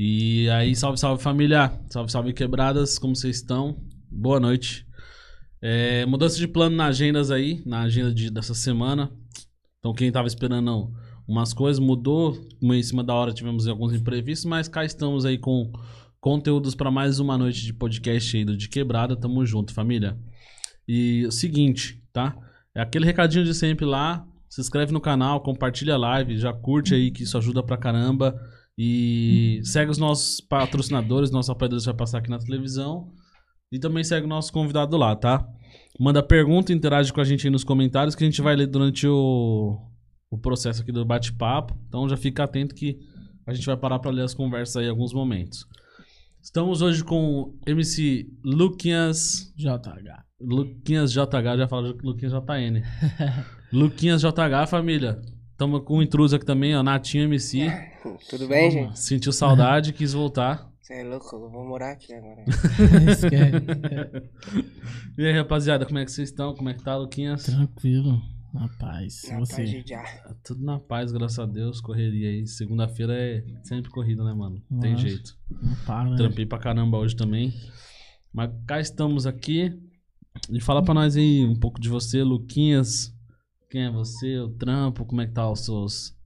E aí, salve, salve família. Salve, salve quebradas, como vocês estão? Boa noite. É, mudança de plano na agendas aí, na agenda de, dessa semana. Então, quem tava esperando umas coisas mudou. Em cima da hora tivemos alguns imprevistos, mas cá estamos aí com conteúdos para mais uma noite de podcast aí do De Quebrada. Tamo junto, família. E o seguinte, tá? É aquele recadinho de sempre lá. Se inscreve no canal, compartilha a live, já curte aí que isso ajuda pra caramba. E segue os nossos patrocinadores, nossos apoiadores vai passar aqui na televisão. E também segue o nosso convidado lá, tá? Manda pergunta, interage com a gente aí nos comentários que a gente vai ler durante o, o processo aqui do bate-papo. Então já fica atento que a gente vai parar para ler as conversas aí em alguns momentos. Estamos hoje com MC Luquinhas. JH. Luquinhas JH, já falo Luquinhas JN. Luquinhas JH, família. Tamo com um intruso aqui também, ó. Natinho MC. Tudo bem, gente? Sentiu saudade, quis voltar. Você é louco? Eu vou morar aqui agora. e aí, rapaziada, como é que vocês estão? Como é que tá, Luquinhas? Tranquilo. Na paz. Na Você. paz de. Tá Tudo na paz, graças a Deus. Correria aí. Segunda-feira é sempre corrida, né, mano? Não Tem jeito. Não para, né? Trampei pra caramba hoje também. Mas cá estamos aqui. E fala pra nós aí um pouco de você, Luquinhas. Quem é você, o trampo, como é que tá os seus...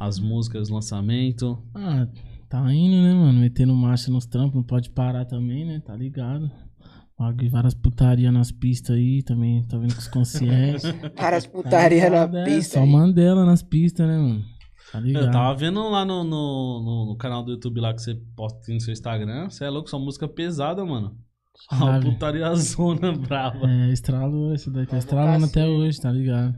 As músicas, lançamento. Ah, tá indo, né, mano? Metendo marcha nos trampos, não pode parar também, né? Tá ligado? Várias putaria nas pistas aí também, tá vendo com os conscientes. Várias putaria na ligado, é, pista. Só aí. Mandela nas pistas, né, mano? Tá ligado? Eu tava vendo lá no, no, no- no canal do YouTube lá que você posta no seu Instagram. Você é louco, sua música pesada, mano. Uma putaria zona brava. É, estralou esse daqui. Tá estralando até suja. hoje, tá ligado?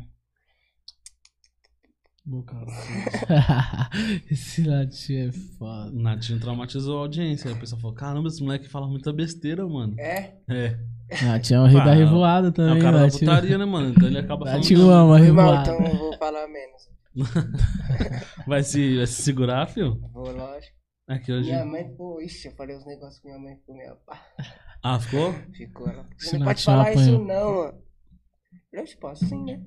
Esse latinho é foda. O Natinho traumatizou a audiência. Aí a pessoa falou: caramba, esse moleque fala muita besteira, mano. É? É. Latinho é o rei Ah, da revoada É também, o cara da Latinho. putaria, né, mano? Então ele acaba falando. Latinho ama Irmão, revoada. então eu vou falar menos. Vai se, vai se segurar, filho? Vou, lógico. É que hoje. Minha mãe, pô, ixi, eu falei os negócios com minha mãe com meu pai. Ah, ficou? Ficou ela. Você não pode falar apanhou. isso não, mano. Eu te posso sim, né?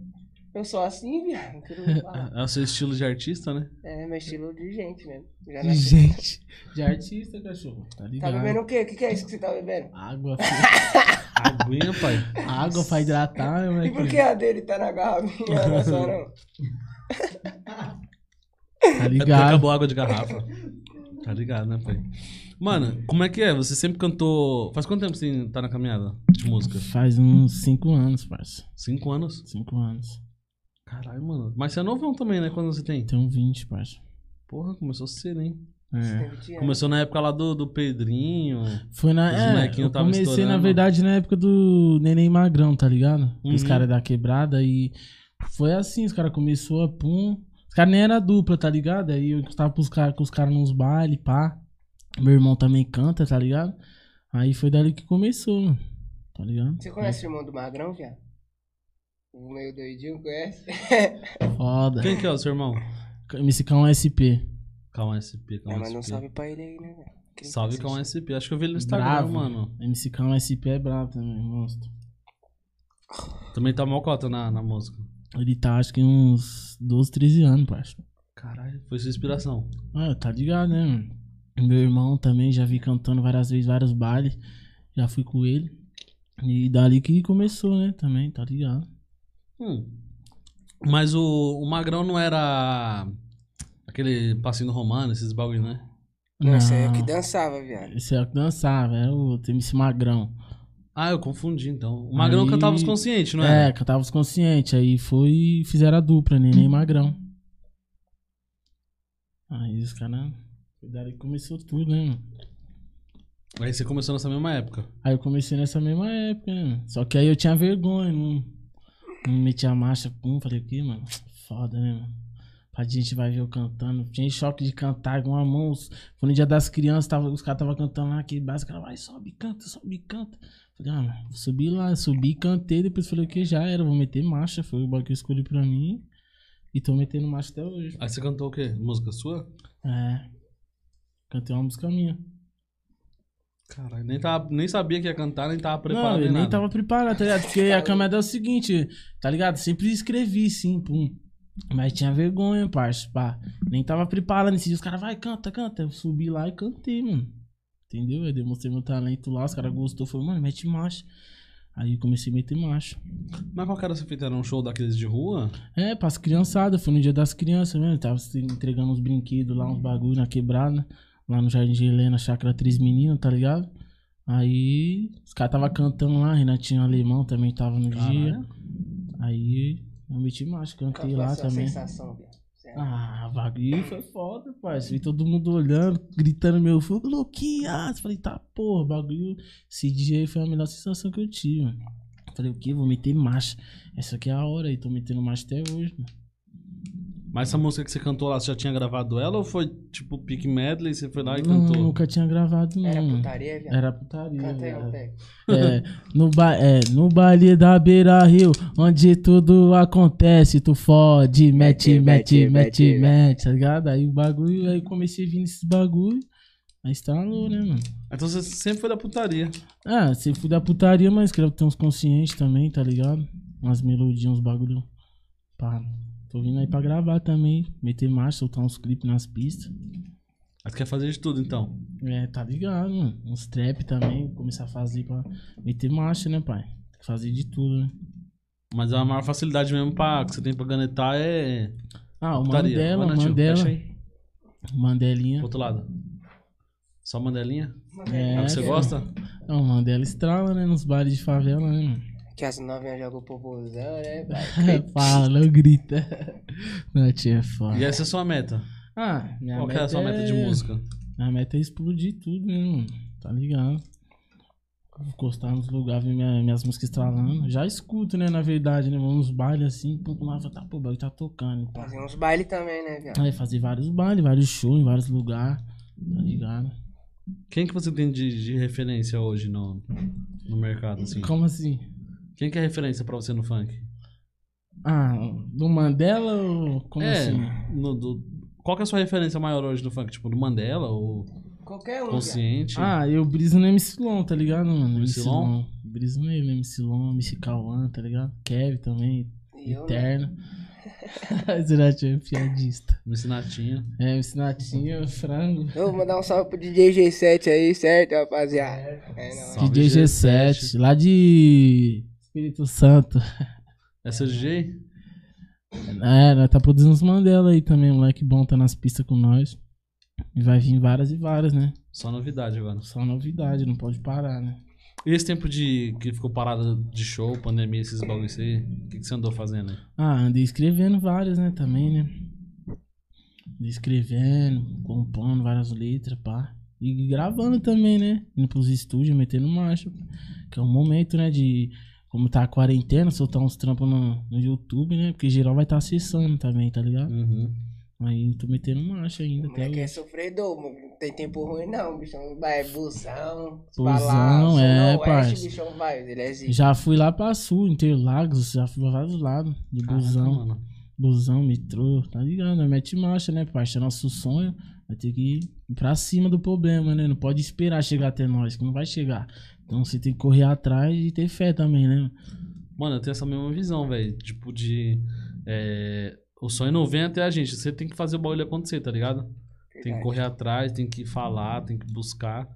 Eu sou assim, viado. Não quero falar. É o seu estilo de artista, né? É, meu estilo de gente mesmo. Já De nasci- gente. De artista, cachorro. Tá Tá ligado? bebendo o quê? O que, que é isso que você tá bebendo? Água, filho. Aguinha, pai. Água pra hidratar, meu E por que a dele tá na garrafinha? Não é só não. Tá É ligado? acabou a água de garrafa. Tá ligado, né, pai? Mano, como é que é? Você sempre cantou. Faz quanto tempo você tá na caminhada de música? Faz uns 5 anos, parça. Cinco anos? 5 anos. Caralho, mano. Mas você é novão também, né? Quando você tem? Tem um 20, parça. Porra, começou cedo, hein? É. Tem 20 anos. Começou na época lá do, do Pedrinho. Foi na. Os É, eu comecei, na estourando. verdade, na época do Neném Magrão, tá ligado? Os Uhum. caras da quebrada e. Foi assim, os caras começou a pum. Os caras nem era dupla, tá ligado? Aí eu tava pros cara, com os caras nos bailes, pá. Meu irmão também canta, tá ligado? Aí foi dali que começou, mano. Tá ligado? Você conhece o irmão do Magrão, viado? O meio doidinho, conhece? Foda. Quem que é o seu irmão? MC K1 SP. Calma SP, É, calma mas não SP. salve pra ele aí, né, velho? Quem Salve assiste? SP. Acho que eu vi ele no Instagram, Bravo. mano. MC K1 SP é brabo também, monstro. Também tá mal cota na, na música. Ele tá, acho que uns 12, 13 anos, parça. Caralho, foi sua inspiração. Ah, tá ligado, né, mano? Meu irmão também, já vi cantando várias vezes, vários bailes. Já fui com ele. E dali que começou, né, também, tá ligado? Hum. Mas o, o Magrão não era aquele passinho Romano, esses bagulho, né? Não, esse aí é o que dançava, viado. Esse é o que dançava, é o MC Magrão. Ah, eu confundi então. O Magrão Aí- cantava os conscientes, não é, era? cantava os conscientes. Aí foi e fizeram a dupla, Neném e Magrão. Aí os caras. Que começou tudo, né, mano? Aí você começou nessa mesma época. Aí eu comecei nessa mesma época, né? mano? Só que aí eu tinha vergonha, não, não metia a marcha, pum, falei, aqui, mano, foda, né, mano? A gente vai ver eu cantando. Tinha choque de cantar com a mão. Foi no dia das crianças, tava, os caras estavam cantando lá, aquele básico, cara, vai, sobe, canta, sobe, canta. Falei, ah, mano, vou subir lá, subi, cantei, depois falei, que já era, vou meter marcha. Foi o bagulho que eu escolhi pra mim. E tô metendo marcha até hoje. Aí você cantou o quê? Música sua? É. Cantei uma música minha. Caralho, nem, tava, nem sabia que ia cantar, nem tava Não, preparado. eu nem nem nada. tava preparado, tá ligado? Porque a câmera é o seguinte, tá ligado? Sempre escrevi, sim, pum. Mas tinha vergonha, parça, pá. Nem tava preparado nesse dia. Os caras, vai, canta, canta. Eu subi lá e cantei, mano. Entendeu? Eu demonstrei meu talento lá, os caras gostou. Falei, mano, mete marcha. Aí eu comecei a meter marcha. Mas qual que era essa fita? Era um show daqueles de rua? É, pras criançadas. Foi no dia das crianças mesmo. Tava entregando uns brinquedos lá, uns bagulho na quebrada. Lá no Jardim de Helena, Chácara Três Meninas, tá ligado? Aí os caras tava cantando lá, Renatinho Alemão também tava no dia. Caralho. Aí eu meti Qual cantei a lá sua também. sensação, viado? Você- Ah, o bagulho foi foda, parceiro. Vi todo mundo olhando, gritando meu fogo, Luquinhas. Falei, tá, porra, bagulho. Esse dia aí foi a melhor sensação que eu tive, mano. Falei, o quê? Vou meter marcha. Essa aqui é a hora aí, tô metendo marcha até hoje, mano. Mas essa música que você cantou lá, você já tinha gravado ela ou foi tipo pick medley, você foi lá e Não, cantou? nunca tinha gravado, não. Era putaria, viado? Era putaria. Canta aí viado. pego. É, no, ba é, no baile da Beira Rio, onde tudo acontece, tu fode, mete, mete, Mete, mete, tá ligado? Aí o bagulho, aí comecei a vir nesses bagulho, aí instalou, né, mano? Então você sempre foi da putaria. Ah, você fui da putaria, mas quero ter uns conscientes também, tá ligado? Umas melodias, uns bagulho. Pá. Tô vindo aí pra gravar também, meter marcha, soltar uns clipes nas pistas. Mas quer fazer de tudo então. É, tá ligado, mano. Uns trap também, começar a fazer pra meter marcha, né, pai? Fazer de tudo, né? Mas a maior facilidade mesmo pra, que você tem pra ganetar é. Ah, o putaria. Mandela, Vai, Mandela. Mandelinha. Pro outro lado. Só Mandelinha? É, É o que você filho. gosta? Não, o Mandela estrala, né? Nos bares de favela, né, mano? Que as novinhas jogam popozão, né? Fala, não grita. Não, tia, é foda. E essa é a sua meta? Ah, minha Qual que é meta a sua meta de música? Minha meta é explodir tudo, né, mano? Tá ligado? Encostar nos lugares, ver minha- minhas músicas estralando. Já escuto, né, na verdade, né? Vamos nos bailes assim, pum, lá, tá, pô, o bagulho tá tocando. Pá. Fazer uns bailes também, né, viado? Aí fazer vários bailes, vários shows em vários lugares, tá ligado? Quem que você tem de, de referência hoje no, no mercado, assim? Como assim? Quem que é referência pra você no funk? Ah, do Mandela ou como é, assim? no- do- qual que é a sua referência maior hoje no funk? Tipo, do Mandela ou Qualquer um. Consciente? Ah, eu briso no MC Long, tá ligado, mano? MC Long? Briso nele, MC Long, MC Cauã, tá ligado? Kevin também, E eu, né? Eterno. Esse Natinho é piadista. MC Natinha. É, MC Natinho, frango. Eu vou mandar um salve pro DJ G7 aí, certo, rapaziada? É, não. DJ G7. G7, lá de Espírito Santo. É seu DJ? É, nós tá produzindo uns Mandela aí também, moleque bom, tá nas pistas com nós. E vai vir várias e várias, né? Só novidade agora. Só novidade, não pode parar, né? E esse tempo de que ficou parado de show, pandemia, esses bagulhos aí, o que, que você andou fazendo aí? Ah, andei escrevendo várias, né, também, né? Andei escrevendo, compondo várias letras, pá. E gravando também, né? Indo pros estúdios, metendo marcha. Que é um momento, né, de... Como tá a quarentena, soltar uns trampos no, no YouTube, né? Porque geral vai estar tá acessando também, tá ligado? Uhum. Aí tô metendo marcha ainda O até moleque é sofredor, mano. Não tem tempo ruim, não, bichão. Vai, busão. Busão, Palácio, é, não, parça. Oeste, bichão vai. Ele é. Já fui lá pra sul, Interlagos, já fui pra vários lados. De busão. mano. Busão, metrô, tá ligado? Mete marcha, né, parça? É nosso sonho. Vai ter que ir pra cima do problema, né? Não pode esperar chegar até nós, que não vai chegar. Então você tem que correr atrás e ter fé também, né? Mano, eu tenho essa mesma visão, velho. Tipo, de. é, O sonho não vem até a gente. Você tem que fazer o bagulho acontecer, tá ligado? Tem que Verdade. correr atrás, tem que falar, tem que buscar.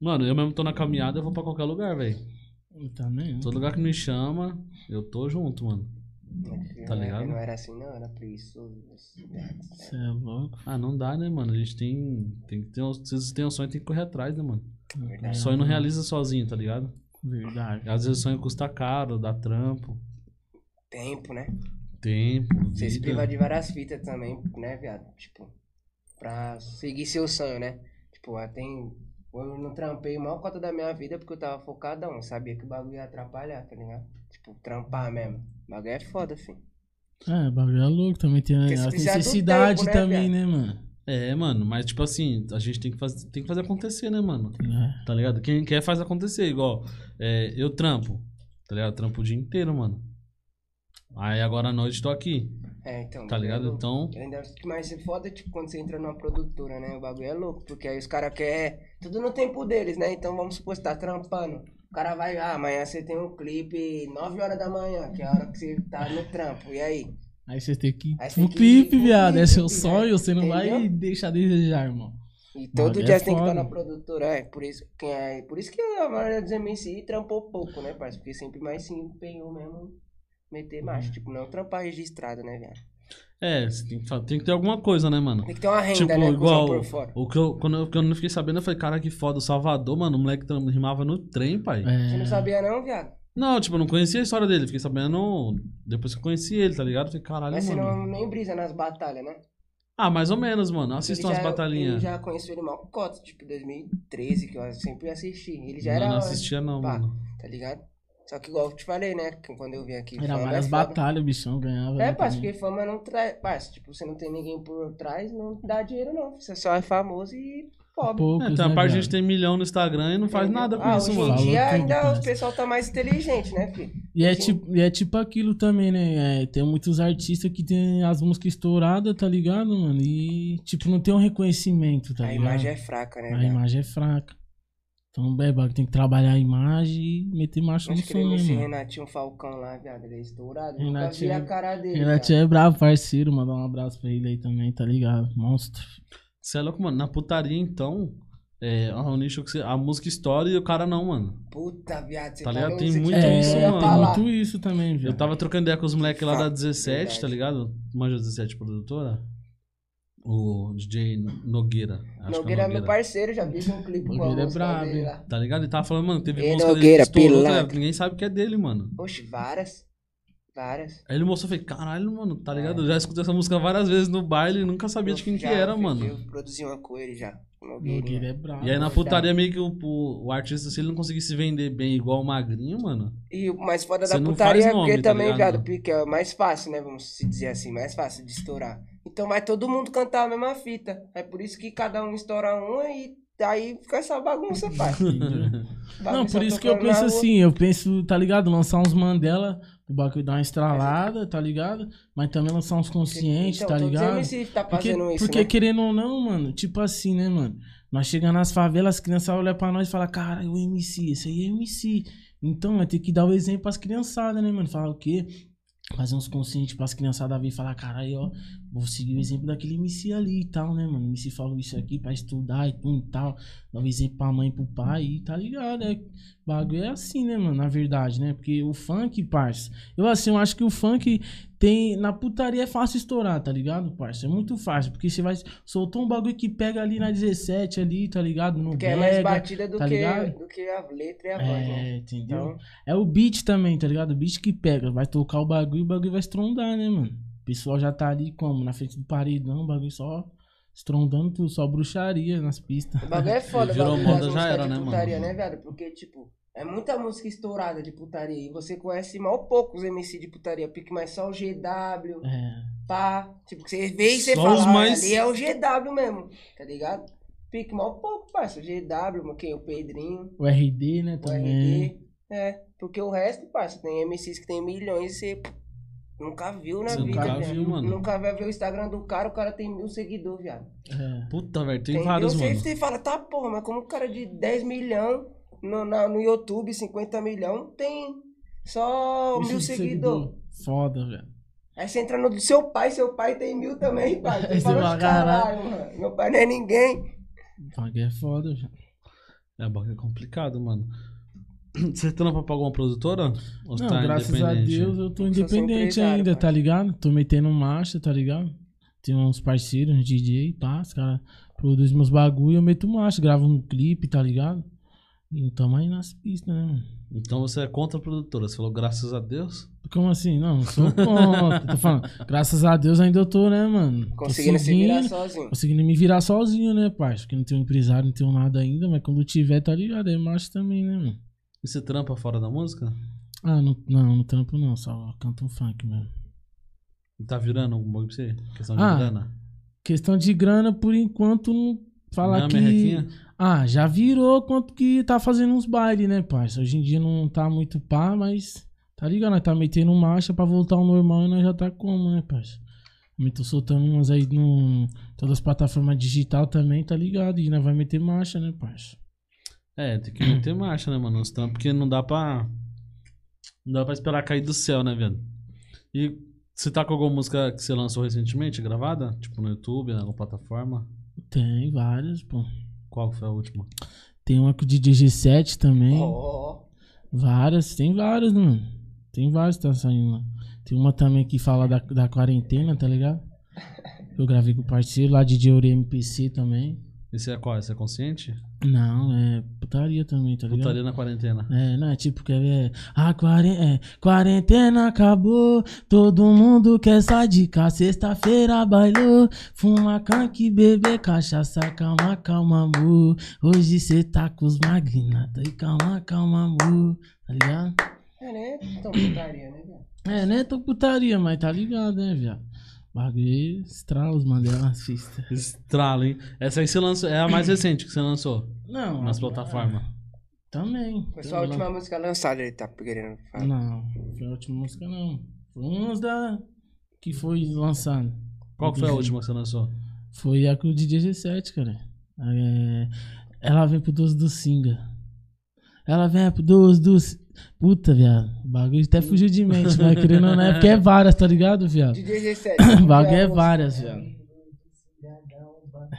Mano, eu mesmo tô na caminhada, eu vou pra qualquer lugar, velho. Também. né? Todo lugar que me chama, eu tô junto, mano. Tá Não era- ligado? Não era assim, não. Era preguiçoso. Você é louco. Ah, não dá, né, mano? A gente tem. tem que ter um, se você tem um sonho, tem que correr atrás, né, mano? O Verdade. sonho não realiza sozinho, tá ligado? Verdade. Às vezes o sonho custa caro, dá trampo, Tempo, né? tempo, Você se priva de várias fitas também, né, viado? Tipo, pra seguir seu sonho, né? Tipo, ah, tem. Eu não trampei a maior cota da minha vida porque eu tava focadão. Eu sabia que o bagulho ia atrapalhar, tá ligado? Tipo, trampar mesmo. O bagulho é foda, filho. É, o bagulho é louco. Também tem Porque a necessidade tempo, né, também, viado? né, mano? É, mano, mas tipo assim, a gente tem que fazer, tem que fazer acontecer, né, mano? É. Tá ligado? Quem quer faz acontecer, igual. é, eu trampo, tá ligado? Trampo o dia inteiro, mano. Aí agora à noite tô aqui, É, então. tá é ligado? louco. Então, Ainda mais foda, tipo, quando você entra numa produtora, né? O bagulho é louco, porque aí os caras querem tudo no tempo deles, né? Então vamos supor, você tá trampando. O cara vai, ah, amanhã você tem um clipe 9 horas da manhã, que é a hora que você tá no trampo. E aí? Aí você tem que Aí tem que ir clipe, viado. É seu sonho, você não vai deixar a desejar, irmão. E todo Bagulho dia é você tem que estar na produtora, é. Por isso, quem é, por isso que a maioria dos MC trampou pouco, né, parceiro? Porque sempre mais se empenhou mesmo meter marcha. Uhum. Tipo, não trampar registrado, né, viado? É, tem que, tem que ter alguma coisa, né, mano? Tem que ter uma renda, Tipo, né, igual. por fora. O que eu, quando, eu, quando eu fiquei sabendo, eu falei, cara, que foda. O Salvador, mano, o moleque tam- rimava no trem, pai. Você não É, sabia não, viado? Não, tipo, eu não conhecia a história dele. Fiquei sabendo depois que eu conheci ele, tá ligado? Falei, caralho, Mas você mano. não nem brisa nas batalhas, né? Ah, mais ou menos, mano. Assistam as já- Eu batalhinhas. já conheço ele mal cota, tipo, 2013, que eu sempre assisti. Ele já Não, era, não assistia, não, pá, mano. tá ligado? Só que igual eu te falei, né, quando eu vim aqui, era fama várias é batalhas, o bichão ganhava. É, né, parça, também. porque fama não traz. Parça, tipo, você não tem ninguém por trás, não dá dinheiro, não. Você só é famoso e pobre. Poucos, É, tem uma né, parte de gente tem milhão no Instagram e não faz Entendeu? nada com ah, isso, hoje mano. em dia Falou ainda parça. o pessoal tá mais inteligente, né, filho? E é, Sim. tipo, e é tipo aquilo também, né? É, tem muitos artistas que tem as músicas estouradas, tá ligado, mano? E, tipo, não tem um reconhecimento, tá a ligado? imagem é fraca, né, A velho? imagem é fraca. Então, Beba, tem que trabalhar a imagem e meter marcha no som, né, esse mano? Renatinho Falcão lá, viado. Ele é estourado. Nunca Renatinho- vi a cara dele. Renatinho é bravo, parceiro. Mandar um abraço pra ele aí também, tá ligado? Monstro. Você é louco, mano. Na putaria, então, é, o nicho que você, a música estoura e o cara não, mano. Puta, viado. Você Tá ligado? Tem muito é, isso, mano. tem muito isso também, viu? Eu tava trocando ideia com os moleques lá da Fato, 17, tá ligado? Manja 17 produtora? O DJ Nogueira. Acho Nogueira é que meu parceiro, já fiz um clipe com Nogueira é brabo, dele. Tá ligado? Ele tava falando, mano, teve E música dele Nogueira, que estourou, tá? Ninguém sabe que é dele, mano. Oxe, várias. Várias. Aí ele mostrou, eu falei, caralho, mano, tá ligado? Eu já escutei essa música várias vezes no baile e nunca sabia de quem Eu que já era, fiz- mano. Eu produzi uma com ele já. Nogueira é brabo. E aí na putaria meio que o, o, o artista, se ele não conseguir se vender bem igual o Magrinho, mano. E o mais foda da putaria é porque tá também, ligado? viado, porque é mais fácil, né? Vamos se dizer assim, mais fácil de estourar. Então vai todo mundo cantar a mesma fita. É por isso que cada um estoura uma e aí fica essa bagunça, pai. Não, por isso que eu penso assim, eu penso, tá ligado? Lançar uns Mandela, o bagulho dar uma estralada, tá ligado? Mas também lançar uns conscientes, Então, tá ligado? MC tá Porque, isso, porque né? querendo ou não, mano, tipo assim, né, mano? Nós chegamos nas favelas, as crianças olham pra nós e falam, cara, o MC, esse aí é MC. Então, vai ter que dar o exemplo pras criançadas, né, mano? Falar o quê? Fazer uns conscientes pras criançadas vir falar, caralho, ó, vou seguir o exemplo daquele MC ali e tal, né, mano? O MC falou isso aqui pra estudar e tudo e tal. Dá o exemplo pra mãe e pro pai e tá ligado, é. O bagulho é assim, né, mano? Na verdade, né? Porque o funk, parça. Eu, assim, eu acho que o funk tem. Na putaria é fácil estourar, tá ligado, parça? É muito fácil. Porque você vai. Soltou um bagulho que pega ali na 17 ali, tá ligado? No Que é mais batida do, tá que, ligado? do que a letra e a voz, né? É, entendeu? Então, É o beat também, tá ligado? O beat que pega. Vai tocar o bagulho e o bagulho vai estrondar, né, mano? O pessoal já tá ali como? Na frente do paredão, o bagulho só estrondando tudo, só bruxaria nas pistas. o bagulho é foda, Virou moda, já era, né, mano? né, viado? Porque, tipo, é muita música estourada de putaria. E você conhece mal poucos MC de putaria. Pique mais só o GW, É. pá. Tipo, você vê e você Só fala, "Ah, mais- ali é o GW mesmo, tá ligado? Pique mal pouco, parça. O GW, mano, quem? O Pedrinho, O RD, né, o também. RD. É, porque o resto, parça, tem MCs que tem milhões e você nunca viu na Você vida, nunca viu, mano. Nunca vai ver o Instagram do cara, o cara tem mil seguidores, viado. É. Puta, velho, tem vários, Você, mano. você fala, tá porra, mas como um cara de 10 milhões no, na- no YouTube, 50 milhões, tem só Isso mil de seguidores. seguidor. Foda, velho. Aí você entra no do seu pai, seu pai tem mil também, pai. Você fala, fala, caralho, mano, meu pai não é ninguém. O bagulho é foda, velho. É, bagulho é complicado, mano. Você trampa pra alguma produtora? Ou Não, tá graças a? Deus eu tô independente ainda, pai. tá ligado? Tô metendo marcha, tá ligado? Tem uns parceiros, uns DJ, pá, os caras produzem meus bagulho, eu meto marcha, gravo um clipe, tá ligado? E tamo aí nas pistas, né, mano? Então você é contra a produtora. Você falou graças a Deus. Como assim? Não, não sou contra. tô falando, graças a Deus ainda eu tô, né, mano? Tô Conseguindo se virar sozinho. Conseguindo me virar sozinho, né, parça? Porque não tenho empresário, não tenho nada ainda, mas quando tiver, tá ligado? É marcha também, né, mano? E você trampa fora da música? Ah, não, não, no trampo não, só canto um funk mesmo. E tá virando um bagulho pra você? Questão de Ah, grana? Questão de grana, por enquanto, não falar Não é que. merrequinha? Ah, já virou quanto que tá fazendo uns bailes, né, parça? Hoje em dia não tá muito pá, mas. Tá ligado? Nós tá metendo marcha pra voltar ao normal e nós já tá como, né, parça? Também tô soltando umas aí no. Todas as plataformas digital também, tá ligado? E nós vai meter marcha, né, parça? É, tem que meter marcha, né, mano? Porque não dá pra. Não dá pra esperar cair do céu, né, velho? E Você tá com alguma música que você lançou recentemente, gravada? Tipo no YouTube, em alguma plataforma? Tem várias, pô. Qual foi a última? Tem uma com o DJ G7 também. Ó, Várias, tem várias, mano. Tem várias que tá saindo. lá. Tem uma também que fala da, da quarentena, tá ligado? Eu gravei com o parceiro lá, DJ Ore MPC também. Esse é qual? Esse é consciente? Não, é putaria também, tá ligado? Putaria na quarentena. É, não, é tipo, quer ver? A quaren- é, quarentena acabou, todo mundo quer sair de casa. Sexta-feira bailou, fuma canque, beber cachaça. Calma, calma, amor. Hoje cê tá com os magnata. E calma, calma, amor. Tá ligado? é, né? Então, putaria, né, viado? É, né? Tô putaria, mas tá ligado, né, viado? Bagulho estrala os mandelas fistas. Estrala, hein? Essa aí você lançou. É a mais recente que você lançou Não. nas plataformas. Também. Foi só a Também. última música lançada, ele tá querendo falar. Não, foi a última música não. Foi umas da que foi lançada. Qual que foi a última que você lançou? Foi a o DJ G7, cara. É, ela vem pro 12 do Singa. Ela vem pro 12 do... Puta, viado. O bagulho até fugiu de mente, mas querendo ou não é porque é várias, tá ligado, viado? DJ G7. O bagulho é várias, viado.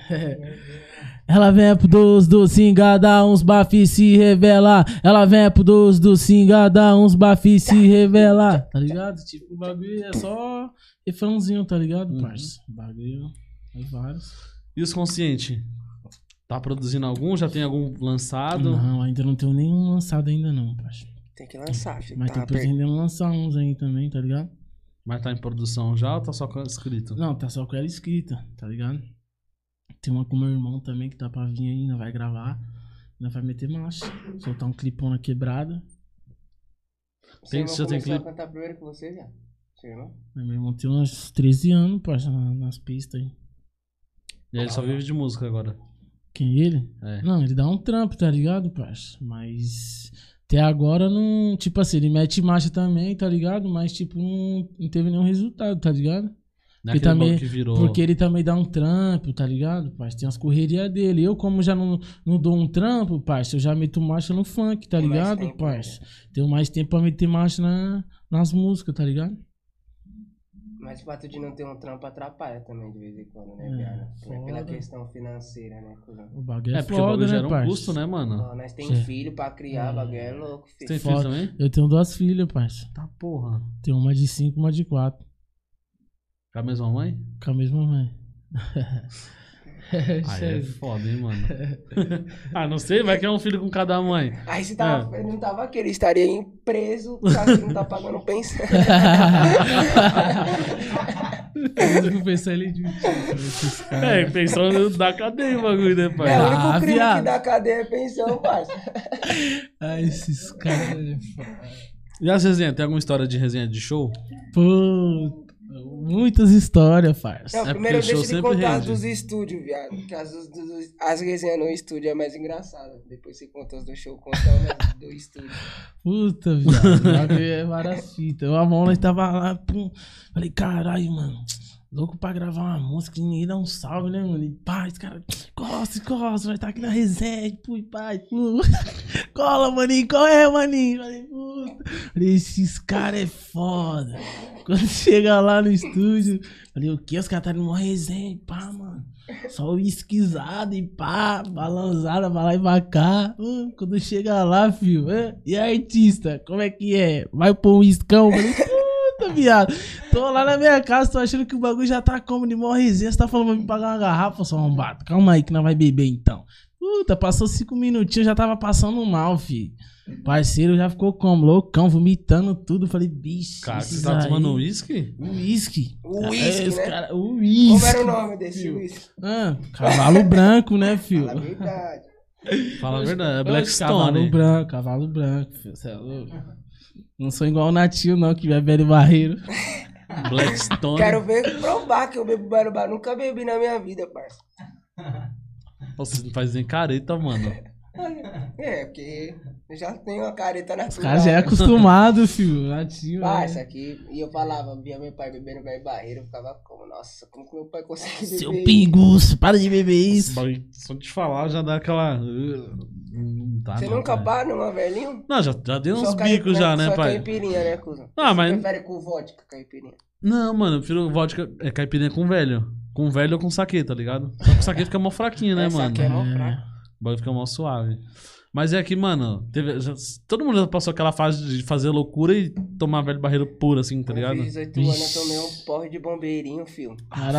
Ela vem pro dos do Singa, dá uns bafes se revela. Ela vem pro dos do Singa, dá uns bafes se revela. Tá ligado? Tipo, o bagulho é só refrãozinho, tá ligado, Uhum. parça? O bagulho é vários. E os consciente? Tá produzindo algum? Já tem algum lançado? Não, ainda não tenho nenhum lançado ainda não, parça. Tem que lançar, filho. Mas Tá tô per... pretendendo lançar uns aí também, tá ligado? Mas tá em produção já ou tá só escrito? Não, tá só com ela escrita, tá ligado? Tem uma com meu irmão também que tá pra vir aí, nós vai gravar. Nós vai meter marcha. Soltar um clipão na quebrada. Tem- Seu você tem começou a clipe? cantar primeiro que você? Seu irmão? Mas meu irmão tem uns 13 anos, parça, na- nas pistas aí. E aí ele só vive de música agora. Quem ele? É. Não, ele dá um trampo, tá ligado, parça? Mas até agora não. Tipo assim, ele mete marcha também, tá ligado? Mas, tipo, não, não teve nenhum resultado, tá ligado? Porque também- virou. Porque ele também dá um trampo, tá ligado, parça? Tem as correrias dele. Eu, como já não, não dou um trampo, parça, eu já meto marcha no funk, tá Tem ligado, parça? Tenho mais tempo pra meter marcha na, nas músicas, tá ligado? Mas o fato de não ter um trampo atrapalha também de vez em quando, né, É, viado? É pela foda. questão financeira, né, cuzão? O bagulho é, É, porque o foda, bagulho né, gera um parça? custo, né, mano? Ó, nós tem Sim. filho pra criar, bagulho é louco, Você filho. tem filho Foda. também? Eu tenho duas filhas, parça. Tá porra. Tenho uma de cinco e uma de quatro. Com a mesma mãe? Com a mesma mãe. Aí é foda, hein, mano. ah, não sei, vai que é um filho com cada mãe. Aí se tava, ele não tava aqui, ele estaria em preso, caso não tá pagando pensão. Eu vou pensar ele de esses caras. É, pensando da cadeia o bagulho, né, pai? É o Ah, único crime viado. que dá cadeia é pensão, parça. Ah, esses caras. é. E as resenhas? Tem alguma história de resenha de show? Pô, muitas histórias, farsa. Não, É primeiro porque o deixa show ele sempre contar as dos estúdios, viado. Que as, dos- dos- as resenhas no estúdio é mais engraçada. Depois você conta as do show, conta as do estúdio. Puta, viado. o bagulho é várias fitas. Eu, a mão, nós tava lá, pum. Falei, caralho, mano. Louco pra gravar uma música e ninguém dá um salve, né, mano? E pá, esse cara, costa, costa, vai estar aqui na resenha, e pô. Cola, maninho, qual é, maninho? Falei, puta. Falei, esses caras é foda. Quando chega lá no estúdio, falei, o que? Os caras tá numa resenha, pá, mano. Só o esquisado e pá, balançada pra lá e pra cá. Hum, quando chega lá, filho, e artista, como é que é? Vai pôr um iscão? Falei, viado. Tô lá na minha casa, tô achando que o bagulho já tá como de mó resenha. Você tá falando pra me pagar uma garrafa, só um bato. Calma aí que nós vai beber então. Puta, passou cinco minutinhos, já tava passando mal, filho. Parceiro já ficou como? Loucão, vomitando tudo. Falei, bicho. Cara, você tá aí- tomando uísque? Uísque. Uísque, É, os né? cara- uísque. Como era o nome desse uísque? Ah, cavalo branco, né, filho? Fala a verdade. Fala a verdade, é Cavalo Blackstone. branco, cavalo branco, filho. Cê é louco. Não sou igual o Natinho, não, que bebe barreiro. Blackstone. Quero ver provar que eu bebo Guarubá. Nunca bebi na minha vida, parça. Você não faz nem careta, mano. É, porque eu já tenho uma careta na Os caras já é acostumado, filho. Natinho. Ah, né? isso aqui. E eu falava, via meu pai bebendo velho barreiro, eu ficava como, nossa, como que meu pai consegue beber? Seu pinguço, para de beber isso. Só de falar já dá aquela. Não dá, Você não, nunca para numa velhinho? Não, já, já deu uns Só bicos já, né, só pai? caipirinha, né, cuzão? Ah, Você mas- prefere com vodka, caipirinha? Não, mano, eu prefiro vodka é, caipirinha com velho. Com velho ou com saque, tá ligado? Só que o saque fica mó fraquinho, né, Essa mano? aqui é mó É. O bagulho fica mó suave. Mas é que, mano, teve- já- todo mundo já passou aquela fase de fazer loucura e tomar velho barreiro puro, assim, tá Com ligado? 18 anos eu tomei um porre de bombeirinho, filho.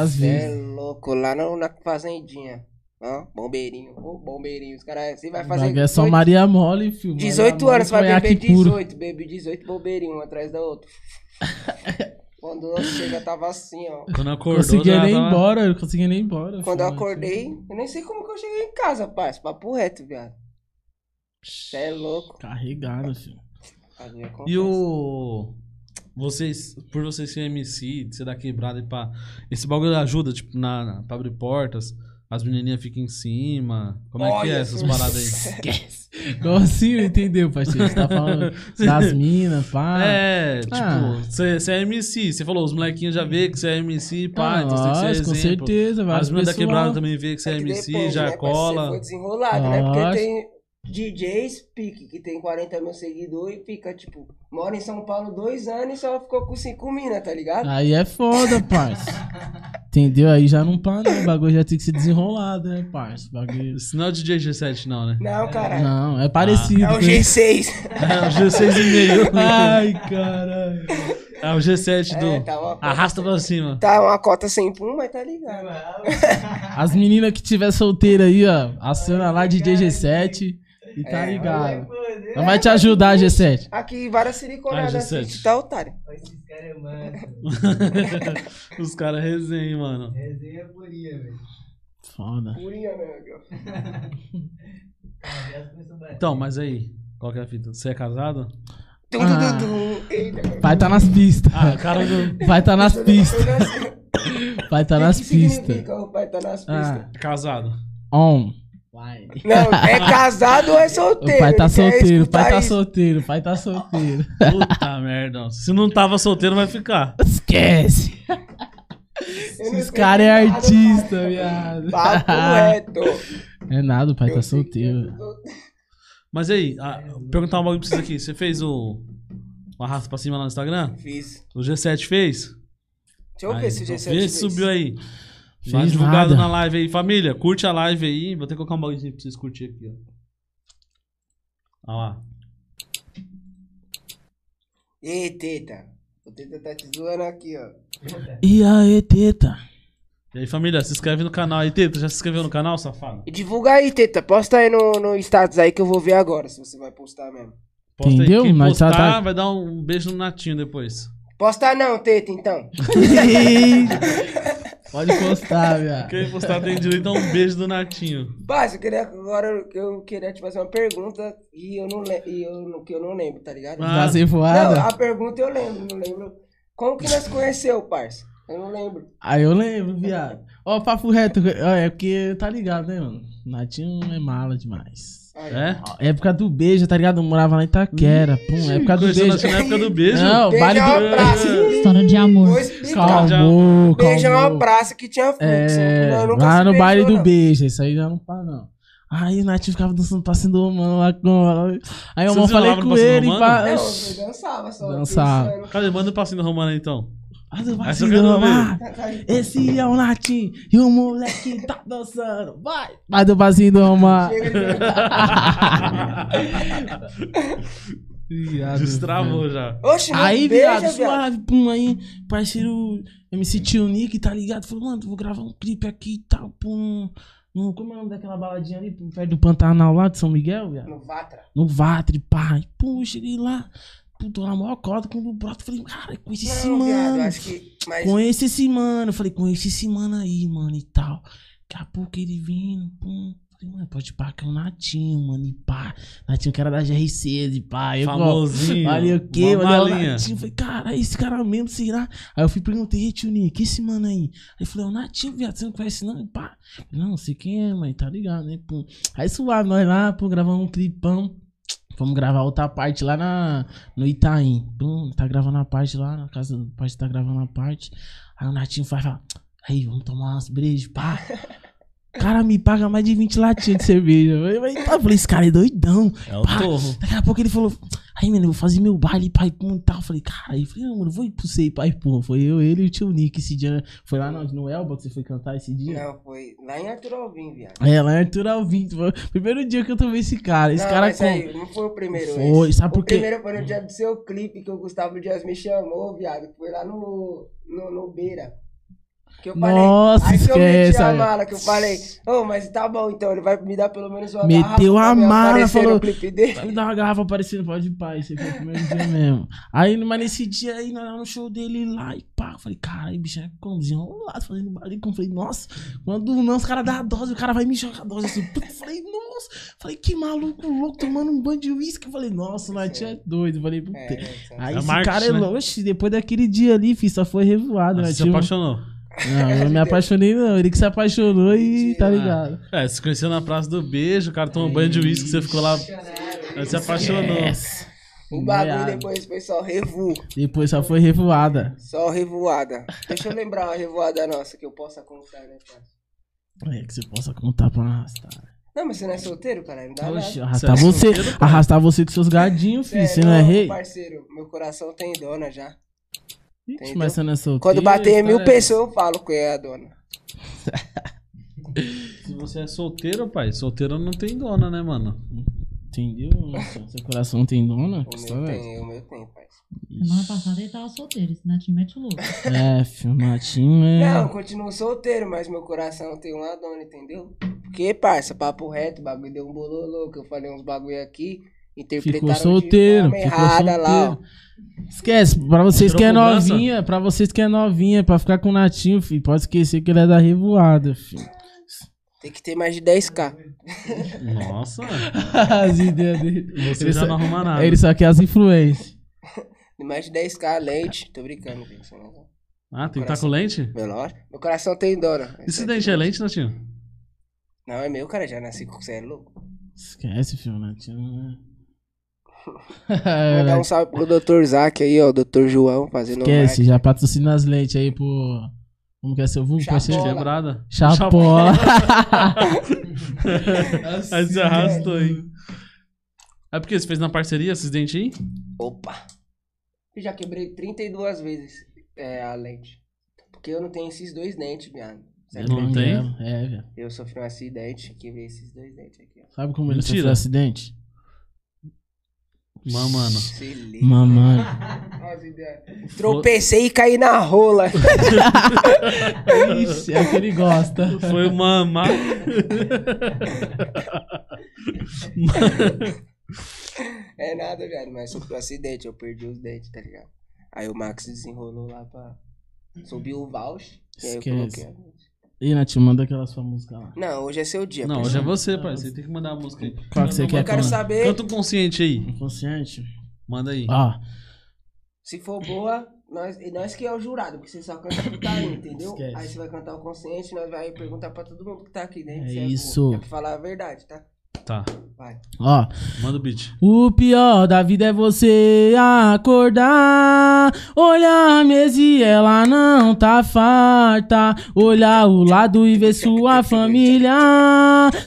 Cê é louco, lá no- na fazendinha. Ó, bombeirinho, ô, bombeirinho. Os caras, você vai fazer. é só 18 Maria Mole, filho. 18 Maria anos, você vai beber conhaque puro. 18, bebe 18 bombeirinho, um atrás da outra. Quando eu chega, tava assim, ó. Quando acordou, Conseguia nem ir tava- embora, eu conseguia nem ir embora. Quando eu filho. acordei, eu nem sei como que eu cheguei em casa, parça. Papo reto, viado. Você é louco. Carregado, filho. E o. Vocês, por vocês serem MC, ser da quebrada e pá. Esse bagulho ajuda, tipo, na, na, pra abrir portas. As menininhas ficam em cima. Como é que Olha, é essas paradas aí? Esquece. Como assim, entendeu, parceiro? Você tá falando das minas, pá. É, Ah. tipo, você é MC. Você falou, os molequinhos já vê que você é MC, pá, Ah, então você tem que ser lógico, com exemplo. certeza. As meninas da quebrada também vê que você é, É MC, depende, já né, cola. Foi desenrolado, né? Porque tem DJs pique que tem 40 mil seguidores e fica, tipo, mora em São Paulo dois anos e só ficou com 5 minas, tá ligado? Aí é foda, parça. Entendeu? Aí já não para, né? O bagulho já tem que ser desenrolado, né, parça? Bagulho... Isso não é o DJ G7, não, né? Não, caralho. Não, é parecido. É o né? G6. É o G6,5. Ai, caralho. É o G7 do. É, tá uma cota, Arrasta pra cima. tá uma cota sem pum, mas tá ligado. As meninas que tiver solteira aí, ó, aciona lá de G7 e tá É, ligado. Não vai te ajudar, G7. Aqui, várias siliconadas Ah, assim, G7. tá otário. Esses caras é massa. Os caras resenham, mano. Resenha purinha, velho. Foda. Purinha. Ah, a bater. Então, mas aí, qual que é a fita? Você é casado? Ah. Vai tá nas pistas. Ah, cara do. Vai tá nas pistas. Vai tá nas O que que pistas. significa o pai tá nas pistas? Ah, Casado. on. Vai. Não, é casado ou é O solteiro? pai tá solteiro, o pai tá isso. solteiro, o pai tá solteiro. Puta merda. Se não tava solteiro, vai ficar. Esquece. Esses caras é artista, viado. Papo reto. É nada, o pai tá Eu que solteiro. Mas aí, ah, perguntar um bagulho pra vocês aqui. Você fez o. O arrasta pra cima lá no Instagram? Fiz. O G7 fez? Deixa eu Aí, ver se o então G7 vê fez. se subiu aí. Fez Mais divulgado nada. na live aí. Família, curte a live aí. Vou ter que colocar um bagulho pra vocês curtirem aqui, ó. Olha lá. Ei, teta. O teta tá te zoando aqui, ó. E aí, teta? E aí, família, se inscreve no canal aí. Teta, já se inscreveu no canal, safado? E divulga aí, teta. Posta aí no, no status aí que eu vou ver agora, se você vai postar mesmo. Posta Entendeu? aí. Quem Mas tá- postar tá- vai dar um beijo no Natinho depois. Posta não, teta, então. Pode postar, viado. Quem postar tem direito a um beijo do Natinho. Paz, eu queria agora eu queria te fazer uma pergunta e eu não le- e eu não- que eu não lembro, tá ligado? Ah. Prazer Não, voada. a pergunta eu lembro, não lembro. Como que nós conheceu, parça? Eu não lembro. Aí eu lembro, viado. Ó, papo reto, é porque tá ligado, né, mano? Natinho é mala demais. Aí. É? Ó, Época do beijo, tá ligado? Eu morava lá em Itaquera. Pum, época do Conheceu o beijo. Natinho na época do beijo? Não, Beijo baile é uma do. praça. História de amor. Vou explicar. Calmou, Beijo é uma calmou. praça que tinha fluxo. É, eu nunca lá se no beijou, baile do não. beijo, isso aí já não para, não. Aí o Natinho ficava dançando passinho do mano lá com ela. Aí eu Vocês falei no com passinho do ele Romano? pra. Não, eu dançava só. Dançava. Cadê? Manda um passinho do Romano aí, então. Faz o. Romano. Esse é o Natinho e o moleque tá dançando. Vai! Vai do Romano. Viado, Destravou já. Oxe, mas Aí, beija, viado, suave, pum, aí, parceiro MC Tio Nick, tá ligado? Falou, mano, vou gravar um clipe aqui e tal, pum. No, como é o nome daquela baladinha ali, pum, perto do Pantanal lá de São Miguel, viado? No Vatra. No Vatre, pai. Pum, cheguei lá, pum, tô na maior corda, quando o broto, falei, cara, conheci esse Não, viado, mano. acho que... Mas Conheci esse mano, falei, conheci esse mano aí, mano, e tal. Daqui a pouco ele vindo, pum. Falei, mano, pode pá, que é o Natinho, mano, e pá. Natinho que era da GRC, de pá. Eu, Famosinho. Olha o quê? Olha o. Natinho. Falei, cara, esse cara mesmo, será? Aí eu fui perguntei, e tio Nick, esse mano aí? Aí falei, é o Natinho, viado, você não conhece não? E pá. Falei, Não, sei quem é, mãe, tá ligado, né? Pum. Aí suave, nós lá, pum, gravamos um clipão. Vamos gravar outra parte lá na, no Itaim. Pum, tá gravando a parte lá, na casa do pai tá gravando a parte. Aí o Natinho faz, fala, aí, vamos tomar umas brejas, pá. O cara me paga mais de 20 latinhas de cerveja. Eu falei, esse cara é doidão. É o Pá. torro. Daqui a pouco ele falou, Aí, mano, eu vou fazer meu baile, pai, pum, tal. Eu falei, cara, eu falei, não, mano, vou ir pro sei, pai, pum. Foi eu, ele e o tio Nick esse dia. né? Foi lá no, no Elba que você foi cantar esse dia? Não, foi lá em Arthur Alvim, viado. É, lá em Arthur Alvim. Foi o primeiro dia que eu tomei esse cara. Esse não, cara mas com... aí, não foi o primeiro. Foi, esse. sabe por O quê? primeiro foi no dia do seu clipe que o Gustavo Dias me chamou, viado. Foi lá no, no, no Beira. Que eu falei. Nossa, aí que eu meti esquece, a mala, que eu falei, ô, mas tá bom então, ele vai me dar pelo menos uma Meteu garrafa a pra me mala, falou-. Vai me dar uma garrafa aparecendo, pode ir, pai. Esse foi o primeiro dia mesmo. Aí, mas nesse dia aí, nós lá no show dele lá, e pá, eu falei, cara, bicho, é como desenrolado, fazendo barulho. Eu falei, nossa, quando não, os caras dão a dose, o cara vai me jogar a dose assim. Eu falei, nossa, falei, que maluco louco, tomando um banho de uísque. Eu falei, nossa, o Nath é doido. Eu falei, puta. É, então. Aí É esse marketing, cara é né? louco, depois daquele dia ali, filho, só foi revoado, né? Você se apaixonou. Não, eu não me apaixonei, não. Ele que se apaixonou e tá ligado. É, se conheceu na Praça do Beijo, o cara tomou banho de uísque, você ficou lá. Aí se apaixonou. Yes. O bagulho Meado. depois foi só revu. Depois só foi revoada. Só revoada. Deixa eu lembrar uma revoada nossa que eu possa contar, né, cara? É que você possa contar pra arrastar. Não, mas você não é solteiro, cara? Não dá Oxe, nada. arrastar Você é solteiro? Arrastar você com seus gadinhos, filho. Você não é rei? parceiro, meu coração tem dona já. Ixi, entendeu? mas você não é solteiro. Quando bater mil tá? pessoas, eu falo que é a dona. Se você é solteiro, pai, solteiro não tem dona, né, mano? Entendeu? Seu coração tem dona? Que O meu é tem, o meu tem, pai. Semana passada ele tava solteiro, esse Natinho mete louco. É, filho, Matinho é. Não, continuo solteiro, mas meu coração tem uma dona, entendeu? Porque, parça, papo reto, o bagulho deu um bolô louco. Eu falei uns bagulho aqui, interpretaram Ficou solteiro, de forma ficou errada lá, ó. solteiro. Esquece, pra vocês que é novinha, pra vocês que é novinha, pra ficar com o Natinho, filho, pode esquecer que ele é da revoada, filho. Tem que ter mais de 10k. Nossa, As ideias dele. você Ele já só- não arruma nada. Ele só quer as influências. De mais de 10k lente. Tô brincando, gente. isso Ah, tem que estar com lente? Meu, lógico. Meu coração tem dona. Esse dente é lente, Natinho? Não, é meu, cara. Já nasci com você, é louco. Esquece, filho, Natinho. né? Dar um salve pro Dr. Zac aí, ó. Dr. João fazendo Esquece, já patrocina as lentes aí pro. Como que é seu vulgo, Chapola. parceiro? Quebrada. Chapola. Aí você arrastou aí. É porque você fez na parceria esses dentes aí? Opa! Eu já quebrei 32 vezes é, a lente. Porque eu não tenho esses dois dentes, viado. Você Não acredita? tem? É, velho. Eu sofri um acidente, quebrei esses dois dentes aqui, ó. Sabe como ele Mentira. sofreu acidente? As ideias. Tropecei e caí na rola. Ixi, é o que ele gosta. Foi uma. É nada, viado, mas sofri um acidente, eu perdi os dentes, tá ligado? Aí o Max desenrolou lá pra. Subiu o voucher. E aí eu coloquei a. Ih, Nath, manda aquela sua música lá. Não, hoje é seu dia. Não, hoje é você, pai. Você tem que mandar a música aí. Qual que você Eu quer quero com- saber Canta um consciente aí. Inconsciente? Manda aí. Ó, se for boa, nós, e nós que é o jurado, porque você só canta putaria, entendeu? Esquece. Aí você vai cantar o consciente, nós vai perguntar pra todo mundo que tá aqui dentro. É se isso. É pra falar a verdade, tá? Tá. Vai. ó. Manda o beat. O pior da vida é você acordar, olhar a mesa e ela não tá farta, olhar o lado e ver sua família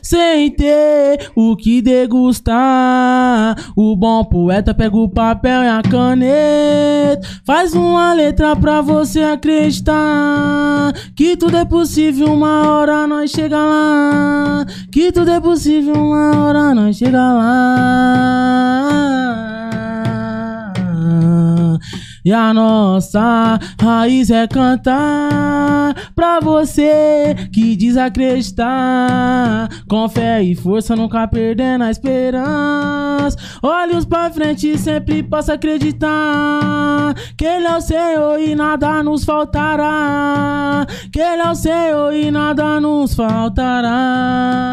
sem ter o que degustar. O bom poeta pega o papel e a caneta, faz uma letra pra você acreditar que tudo é possível, uma hora nós chega lá, que tudo é possível, uma hora nós chega lá. E a nossa raiz é cantar pra você que desacreditar. Com fé e força, nunca perdendo a esperança. Olhos pra frente e sempre possa acreditar. Que Ele é o Senhor e nada nos faltará. Que Ele é o Senhor e nada nos faltará.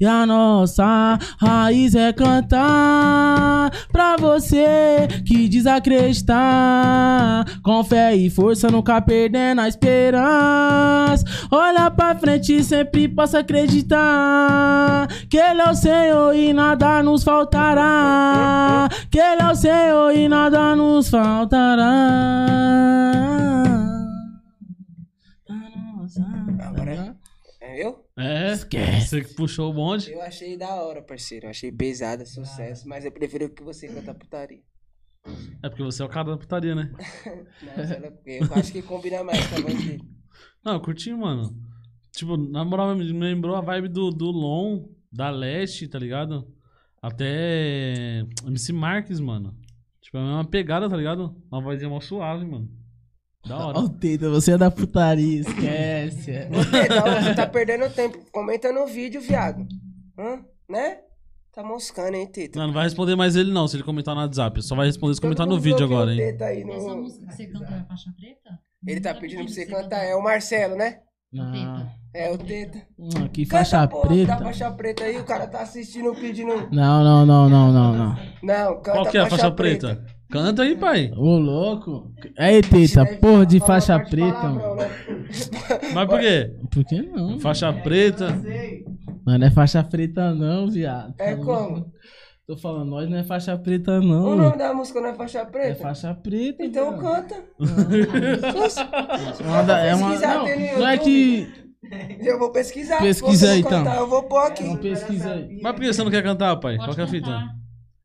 E a nossa raiz é cantar pra você que desacreditar. Com fé e força, nunca perdendo a esperança. Olha pra frente e sempre possa acreditar. Que Ele é o Senhor e nada nos faltará. Que Ele é o Senhor e nada nos faltará. A nossa- Agora é É eu? É, Esquece. você que puxou o bonde. Eu achei da hora, parceiro. Eu achei pesada, sucesso. Mas eu prefiro que você canta putaria. É porque você é o cara da putaria, né? Nossa, ela- eu acho que combina mais com a voz dele. Não, eu curti, mano. Tipo, na moral, me me lembrou a vibe do, do Lon, da Leste, tá ligado? Até MC Marques, mano. Tipo, é uma pegada, tá ligado? Uma vozinha mó suave, mano. Da hora. Ó o Teta, você é da putaria, esquece. é. Ô, Teta, você tá perdendo tempo. Comenta no vídeo, viado. Hã? Né? Tá moscando, hein, Teta? Não, não vai responder mais ele não, se ele comentar no WhatsApp. Só vai responder se Todo comentar no mundo vídeo agora, o hein? Teta aí no- Essa música que você canta é a faixa preta? Ele tá pedindo pra você cantar. É o Marcelo, né? Não, É o Teta. aqui Canta, faixa Dá preta. faixa preta aí, o cara tá assistindo pedindo. Não, não, não, não, não, não. Não, canta Qual que é a faixa preta? Canta aí, pai. Ô, louco. Aí, Teta, porra de faixa preta, mano. né? Mas por quê? Por que não? Faixa preta. Mano, não é faixa preta não, viado. É Tá como? Tô falando, nós não é faixa preta O não. nome da música não é faixa É preta? faixa preta. Então viado. canta. Uma da- é uma, pesquisar, não, tem no não é que. Eu vou pesquisar. Pesquisa Se você aí, então. cantar, Eu vou pôr aqui. Não pesquisa aí. Mas por que você não quer cantar, pai? Qual que é a fita? cantar.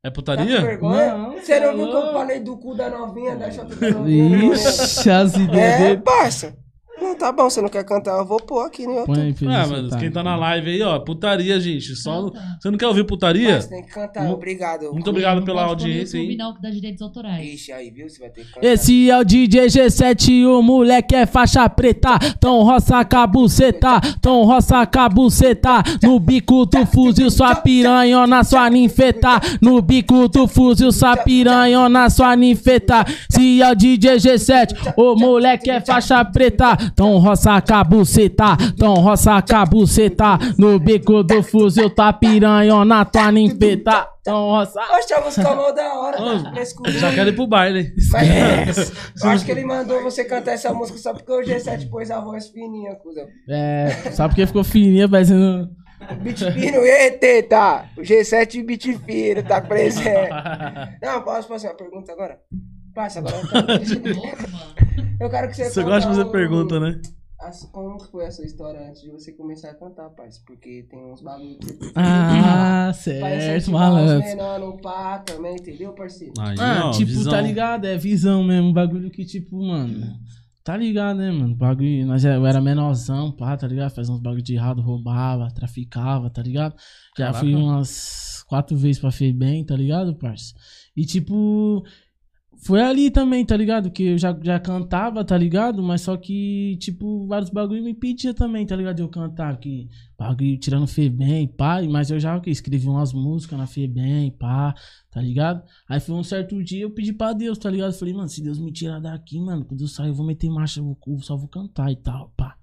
É Tá com putaria? vergonha? Não, Você não tá viu que eu falei do cu da novinha, da chota da novinha? Ixi, as ideias É, dele. parça. Não, tá bom, você não quer cantar, eu vou pôr aqui no Põe YouTube. aí, filho, Ah, você mas quem tá na live aí, ó, putaria, gente. Só... Canta. Você não quer ouvir putaria? Mas tem que cantar, Mu- obrigado. Muito obrigado pela audiência aí. não, que dá direitos autorais. Ixi, aí, viu? Você vai ter que cantar. Esse é o DJ G7, o moleque é faixa preta. Tom roça com a buceta, tom roça com a buceta. No bico do fuzil, sua piranhona, sua ninfeta. No bico do fuzil, sua piranhona, sua ninfeta. Se é o DJ G7, o moleque é faixa preta. Tom roça com a buceta, tom roça com a buceta. No bico do fuzil, tua piranhona, tua ninfeta. Tom roça. Oxe, a música mal da hora, Ô, tá. Já quero ir pro baile. Mas, eu acho que ele mandou você cantar essa música só porque o G7 pôs a voz fininha, cuzão. É, só porque ficou fininha, parecendo. Beat fino, e tá? O G7 beat fino, tá presente. Não, posso fazer uma pergunta agora? Passa agora. mano. Eu quero que você Você gosta de fazer um- pergunta, né? as- como foi a sua história antes de você começar a cantar, parceiro? Porque tem uns bagulho que você Ah, certo, malandro. menor no pá também, entendeu, parceiro? Aí, Ah, ó, tipo, visão. tá ligado? É visão mesmo. um Bagulho que, tipo, mano. Tá ligado, né, mano? Bagulho. Nós já, eu era menorzão, pá, tá ligado? Fazia uns bagulho de errado, roubava, traficava, tá ligado? Já Caraca. fui umas quatro vezes pra Febem, tá ligado, parça? E, tipo. Foi ali também, tá ligado? Que eu já, já cantava, tá ligado? Mas só que, tipo, vários bagulho me impediam também, tá ligado? Eu cantar que bagulho tirando Febem, pá. Mas eu já o quê? escrevi umas músicas na Febem, pá, tá ligado? Aí foi um certo dia eu pedi pra Deus, tá ligado? Falei, mano, se Deus me tirar daqui, mano, quando eu sair eu vou meter marcha, eu só vou cantar e tal, pá.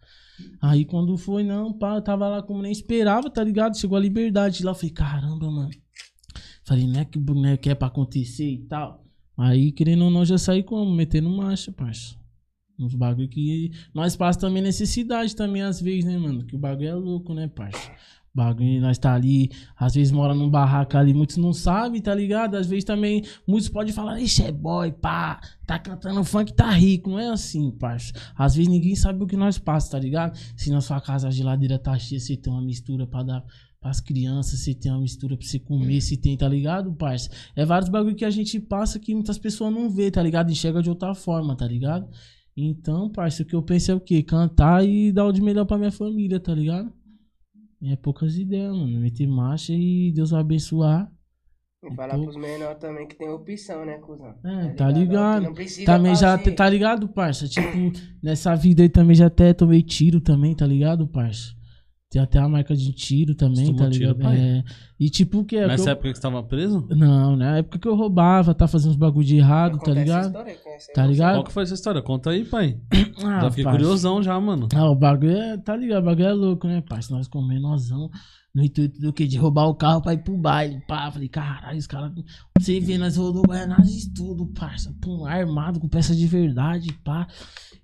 Aí quando foi, não, pá, eu tava lá como nem esperava, tá ligado? Chegou a liberdade lá, eu falei, caramba, mano. Falei, não é que boneco é pra acontecer e tal. Aí, querendo ou não, já saí como? Metendo marcha, parça. Uns bagulho que nós passa também necessidade também, às vezes, né, mano? Que o bagulho é louco, né, parça? Bagulho, nós tá ali, às vezes mora num barraco ali, muitos não sabem, tá ligado? Às vezes também, muitos podem falar, ixi, é boy, pá, tá cantando funk, tá rico. Não é assim, parça. Às vezes ninguém sabe o que nós passa, tá ligado? Se na sua casa a geladeira tá cheia, você tem uma mistura pra dar pras crianças, você tem uma mistura pra você comer, se tem, tá ligado, parça? É vários bagulho que a gente passa que muitas pessoas não vê, tá ligado? Enxerga de outra forma, tá ligado? Então, parça, o que eu penso é o quê? Cantar e dar o de melhor pra minha família, tá ligado? É poucas ideias, mano. Meter marcha e Deus vai abençoar. E falar pros menores também que tem opção, né, cuzão? É, tá ligado. Não precisa Também já, tá ligado, parça? Tipo, nessa vida aí também já até tomei tiro também, tá ligado, parça? Tem até a marca de tiro também, tá tiro, ligado? pai? É. E tipo, o que é? Nessa eu- época que você tava preso? Não, na época que eu roubava, tá fazendo uns bagulho de errado, tá Conta essa ligado? história, Tá ligado? Qual que foi essa história? Conta aí, pai. Ah, já fiquei parça. curiosão já, mano. Ah, o bagulho é, tá ligado? O bagulho é louco, né, parça? Nós com menorzão, no intuito do que? De roubar o carro pra ir pro baile, pá. Falei, caralho, os caras. Você vê, nós rodou Guianazes tudo, parça. Pum, armado, com peça de verdade, pá.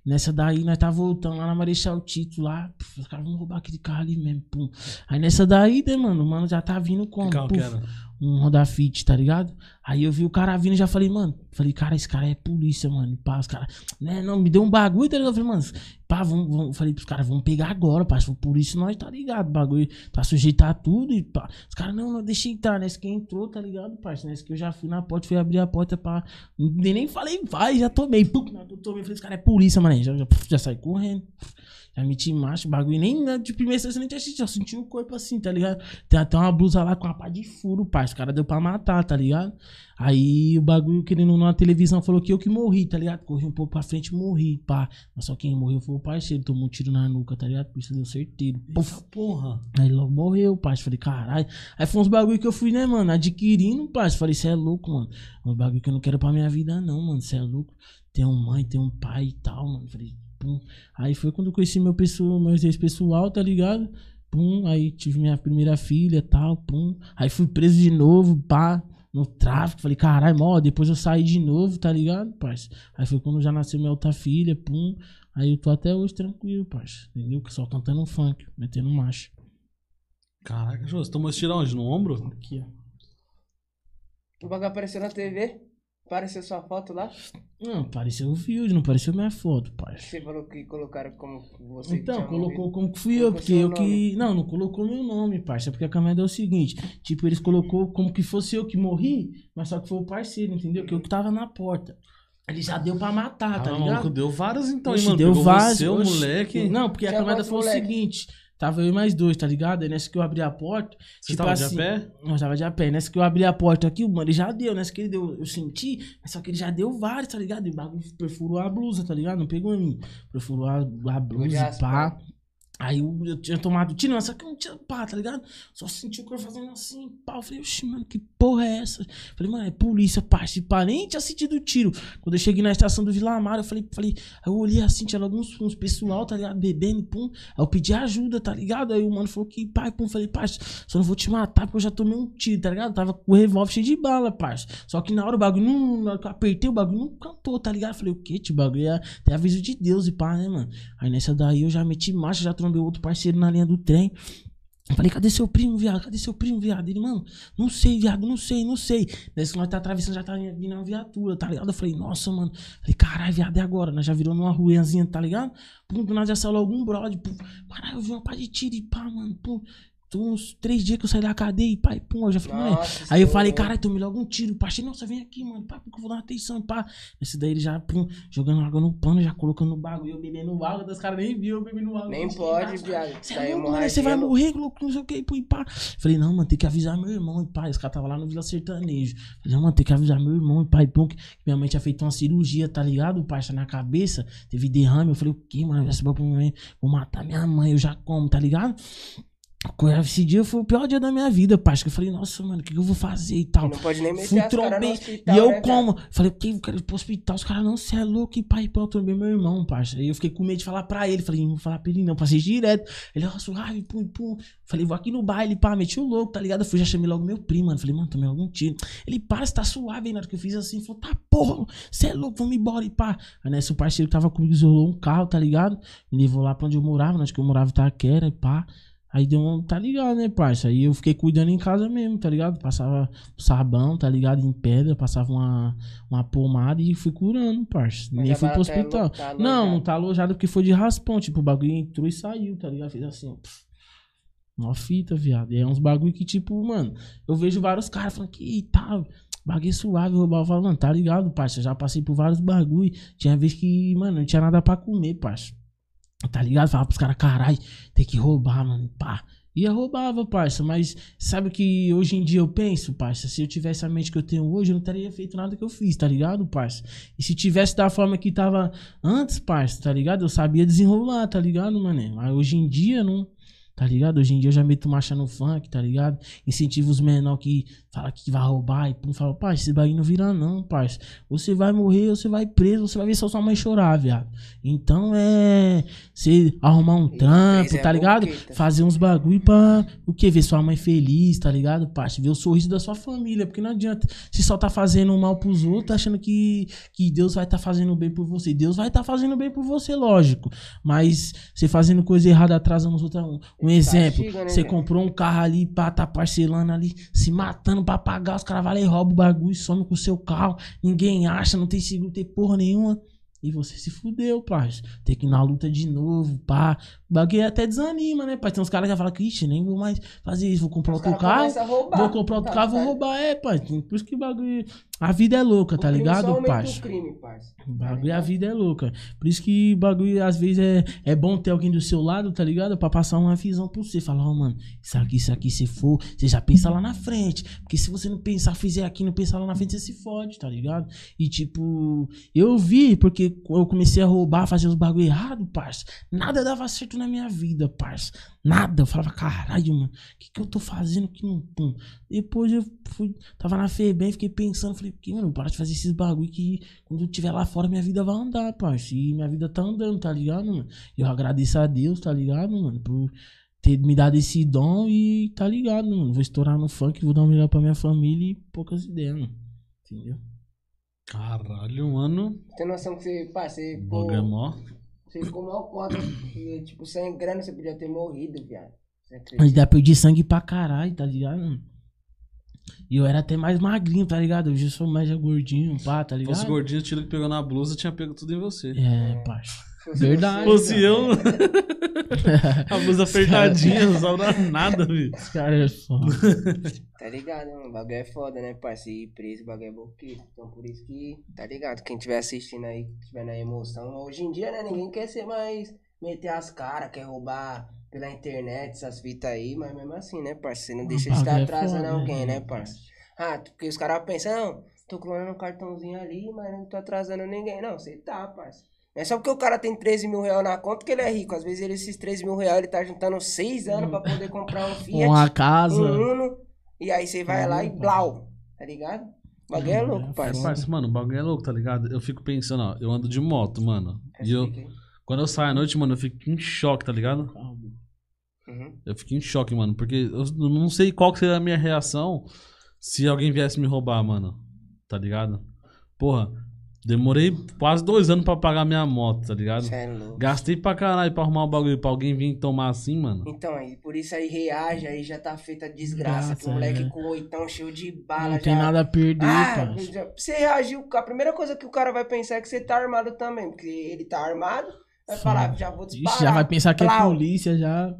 Nessa daí, nós tá voltando lá na Marechal Tito, lá. Puf, os caras vão roubar aquele carro ali mesmo, pum. Aí nessa daí, né, mano, o mano já tá vindo como? Que carro Puf, que era? Um Honda Fit, tá ligado? Aí eu vi o cara vindo e já falei, mano, falei, cara, esse cara é polícia, mano. Pá, os caras, né, não, me deu um bagulho, tá ligado? Eu falei, mano, pá, vamos, vamos, falei pros caras, vamos pegar agora, pá. Se for polícia, nós tá ligado, o bagulho tá sujeito a tudo e pá. Os caras, não, não, deixa entrar, né? Esse que entrou, tá ligado, parça? Nesse que eu já fui na porta, fui abrir a porta pra. Nem, nem falei, vai, já tomei. Pum, que eu tomei, falei, esse cara é polícia, mano. Já, já, já saí correndo. Já meti macho, bagulho. Nem né, de primeira você nem tinha sentido, já senti o corpo assim, tá ligado? Tem até uma blusa lá com uma pá de furo, pai. Os caras deu pra matar, tá ligado? Aí o bagulho, querendo na televisão falou que eu que morri, tá ligado? Corri um pouco pra frente e morri, pá. Mas só quem morreu foi o parceiro, tomou um tiro na nuca, tá ligado? Por isso deu certeiro. Puf. Porra. Aí logo morreu, pai. Falei, caralho. Aí foi uns bagulho que eu fui, né, mano, adquirindo, pai. Falei, cê é louco, mano. Uns bagulho que eu não quero pra minha vida, não, mano. Cê é louco. Tem uma mãe, tem um pai e tal, mano. Falei, pum. Aí foi quando eu conheci meu pessoal, meu ex-pessoal, tá ligado? Pum. Aí tive minha primeira filha e tal, pum. Aí fui preso de novo, pá. No tráfico, falei, caralho, mó, depois eu saí de novo, tá ligado, parça? Aí foi quando já nasceu minha outra filha, pum. Aí eu tô até hoje tranquilo, parça. Entendeu? Só cantando um funk, metendo macho. Caraca, Jô, você tomou esse tiro onde? No ombro? Aqui, ó. O bagulho apareceu na TV. Apareceu sua foto lá. Não, apareceu o vídeo, não apareceu minha foto, parça. Você falou que colocaram como você Então, tinha colocou como que fui eu, Colocou porque seu eu nome. que. Não, não colocou meu nome, parça. Porque a caminhada é o seguinte: tipo, eles colocou como que fosse eu que morri, mas só que foi o parceiro, entendeu? Que eu que tava na porta. Ele já deu pra matar, tá ah, ligado? maluco, deu várias então, hein, Oxe, mano. deu vários. Você, o moleque. Não, porque a Tinha caminhada quantos foi o seguinte: tava eu e mais dois, tá ligado? Aí nessa que eu abri a porta. Você tipo tava assim, de a pé? Nós tava de a pé. Nessa que eu abri a porta aqui, o mano, ele já deu. Nessa que ele deu, eu senti, mas só que ele já deu vários, tá ligado? E o bagulho perfurou a blusa, tá ligado? Não pegou em mim. Perfurou a, a blusa e pá. Aí eu, eu tinha tomado tiro, mas só que eu não tinha pá, tá ligado? Só senti o corpo fazendo assim, pá. Eu falei, oxi, mano, que porra é essa? Falei, mano, é polícia, pá. Se pá, nem tinha sentido tiro. Quando eu cheguei na estação do Vila Amaro, eu falei, falei, eu olhei assim, tinha logo uns, pessoal, tá ligado? Bebendo, pum. Aí eu pedi ajuda, tá ligado? Aí o mano falou que, pai, pum, falei, parça, só não vou te matar porque eu já tomei um tiro, tá ligado? Tava com o revólver cheio de bala, parça. Só que na hora o bagulho, não, na hora que eu apertei o bagulho, não cantou, tá ligado? Eu falei, o quê, tio? bagulho é até aviso de Deus e pá, né, mano? Aí nessa daí eu já meti marcha, já trombei outro parceiro na linha do trem. Eu falei, cadê seu primo, viado? Cadê seu primo, viado? Ele, mano, não sei, viado, não sei, não sei. Nesse que nós tá atravessando, já tá vindo uma viatura, tá ligado? Eu falei, nossa, mano. Falei, caralho, viado, é agora? Nós já virou numa ruazinha, tá ligado? Pum, do nada já saiu logo um brother, pum. Caralho, eu vi uma pá de tiro e pá, mano, pum. Tô uns três dias que eu saí da cadeia e e pum, eu já. Nossa, Aí eu você falei, é caralho, tomei logo um tiro. Achei, nossa, vem aqui, mano, pá, porque eu vou dar uma atenção, pá. Esse daí ele já, pum, jogando água no pano, já colocando no bagulho, eu bebendo água, dos caras nem viu eu bebendo água. Nem fiquei pode, viado. Você é louco, mano, hemorragia, você vai morrer, louco, não sei o que, e pá. Falei, não, mano, tem que avisar meu irmão, e pá. Esse cara tava lá no Vila Sertanejo. Falei, não, mano, tem que avisar meu irmão, e e pum, que minha mãe tinha feito uma cirurgia, tá ligado? Parça na cabeça, teve derrame. Eu falei, o que, mano? Minha mãe, vou matar minha mãe, eu já como, tá ligado? Esse dia foi o pior dia da minha vida. Que eu falei, nossa, mano, o que, que eu vou fazer e tal. Não pode nem meter Fui trombei. hospital, E eu né, como? Falei, o que? Eu quero ir pro hospital. Os caras, não, você é louco. E pai, eu trombei meu irmão, parça. Aí eu fiquei com medo de falar pra ele. Falei, não vou falar pra ele não. Passei direto. Ele, ó, suave, pum, pum. Falei, vou aqui no baile, pá, meti o louco, tá ligado? Eu fui, já chamei logo meu primo, mano. Falei, mano, tomei algum tiro. Ele, para, você tá suave aí. Na hora que eu fiz assim, falou, tá porra, você é louco, vamos embora e pá. Aí nesse o parceiro que tava comigo isolou um carro, tá ligado? Me levou lá pra onde eu morava, onde que eu morava em Itaquera e pá. Aí deu um, tá ligado, né, parça? Aí eu fiquei cuidando em casa mesmo, tá ligado? Passava sabão, tá ligado? Em pedra, passava uma, uma pomada e fui curando, parça. Mas Nem fui pro hospital. tá não, não tá alojado porque foi de raspão. Tipo, o bagulho entrou e saiu, tá ligado? Fez assim, ó. Uma fita, viado. E é uns bagulho que, tipo, mano, eu vejo vários caras falando que tá, bagulho suave, roubar. Falo, mano, tá ligado, parça? Eu já passei por vários bagulho. Tinha vez que, mano, não tinha nada pra comer, parça. Tá ligado? Falava pros caras, caralho, tem que roubar, mano, pá. E eu roubava, parça, mas sabe o que hoje em dia eu penso, parça? Se eu tivesse a mente que eu tenho hoje, eu não teria feito nada que eu fiz, tá ligado, parça? E se tivesse da forma que tava antes, parça, tá ligado? Eu sabia desenrolar, tá ligado, mané? Mas hoje em dia, não. Tá ligado? Hoje em dia eu já meto marcha no funk, tá ligado? Incentivo os menor que fala que vai roubar e pum, fala, pai, esse bagulho não vira não, parça. Você vai morrer, você vai preso, você vai ver só sua mãe chorar, viado. Então é. Você arrumar um trampo, é tá ligado? boqueta. Fazer uns bagulho pra. O que? Ver sua mãe feliz, tá ligado, parça? Ver o sorriso da sua família. Porque não adianta se só tá fazendo mal pros outros, achando que, que Deus vai tá fazendo bem por você. Deus vai tá fazendo bem por você, lógico. Mas você fazendo coisa errada, atrasando os outros. Um, Um exemplo, né, você comprou um carro ali, pá, tá parcelando ali, se matando pra pagar, os caras vão lá e roubam o bagulho, some com o seu carro, ninguém acha, não tem seguro, tem porra nenhuma. E você se fudeu, parça. Tem que ir na luta de novo, pá. O bagulho até desanima, né, pai? Tem uns caras que falam que, ixi, nem vou mais fazer isso, vou comprar Os outro carro. Vou comprar outro Tá, carro, vou roubar. É, pai. Por isso que o bagulho. A vida é louca, O tá ligado, o crime, parça. O bagulho, a vida é louca. Por isso que o bagulho, às vezes, é, é bom ter alguém do seu lado, tá ligado? Pra passar uma visão pra você. Falar, ó, mano, isso aqui, isso aqui, se for, você já pensa lá na frente. Porque se você não pensar, fizer aqui, não pensar lá na frente, você se fode, tá ligado? E, tipo, eu vi, porque eu comecei a roubar, fazer os bagulho errado, parça. Nada dava certo na minha vida, parça. Nada. Eu falava, caralho, mano, o que, que eu tô fazendo que não. Pum. Depois eu fui, tava na FEBEM, fiquei pensando, falei, que, mano, para de fazer esses bagulho que quando eu estiver lá fora, minha vida vai andar, parça. E minha vida tá andando, tá ligado, mano? Eu agradeço a Deus, tá ligado, mano? Por ter me dado esse dom e tá ligado, mano? Vou estourar no funk, vou dar o melhor pra minha família e poucas ideias, mano. Entendeu? Caralho, mano. Tem noção que você, pá, você, pô, é mó. Você ficou mal foda. porque, Tipo, sem grana você podia ter morrido, viado. Mas daí eu perdi sangue pra caralho, tá ligado? E eu era até mais magrinho, tá ligado? Hoje eu sou mais gordinho, pá, tá ligado? fosse gordinho, o tiro que pegou na blusa tinha pego tudo em você. É, parça. Verdade. Fosse viado. eu, a blusa apertadinha, não sobra nada, velho. Esse cara é foda. Tá ligado, mano? O bagulho é foda, né, parceiro? Ir preso, o bagulho é boqueiro. Então, por isso que, tá ligado? Quem estiver assistindo aí, que tiver na emoção. Hoje em dia, né, ninguém quer ser mais. meter as caras, quer roubar pela internet, essas fitas aí. Mas mesmo assim, né, parceiro? Você não deixa de estar é atrasando foda, alguém, né? né, parceiro? Ah, porque os caras pensam, não, tô clonando um cartãozinho ali, mas não tô atrasando ninguém. Não, você tá, parceiro. Não é só porque o cara tem 13 mil reais na conta que ele é rico. Às vezes ele, esses 13 mil reais ele tá juntando 6 anos pra poder comprar um Fiat Uma casa. um Uno, e aí você vai lá e blau, tá ligado? O bagulho é Uhum, louco, é parceiro. Parça, mano, o bagulho é louco, tá ligado? Eu fico pensando, ó, eu ando de moto, mano. E eu, aí. quando eu saio à noite, mano, eu fico em choque, tá ligado? Uhum. Eu fico em choque, mano, porque eu não sei qual que seria a minha reação se alguém viesse me roubar, mano. Tá ligado? Porra, demorei quase dois anos pra pagar minha moto, tá ligado? Cê é louco. Gastei pra caralho pra arrumar o bagulho pra alguém vir tomar assim, mano. Então, aí, por isso aí reage, aí já tá feita a desgraça. que Desgraça, o moleque é. com o oitão cheio de bala Não já. tem nada a perder, Ah, já- você reagiu, a primeira coisa que o cara vai pensar é que você tá armado também, porque ele tá armado, vai Sim. falar, já vou disparar. Ixi, já vai pensar que é Plau. polícia, já.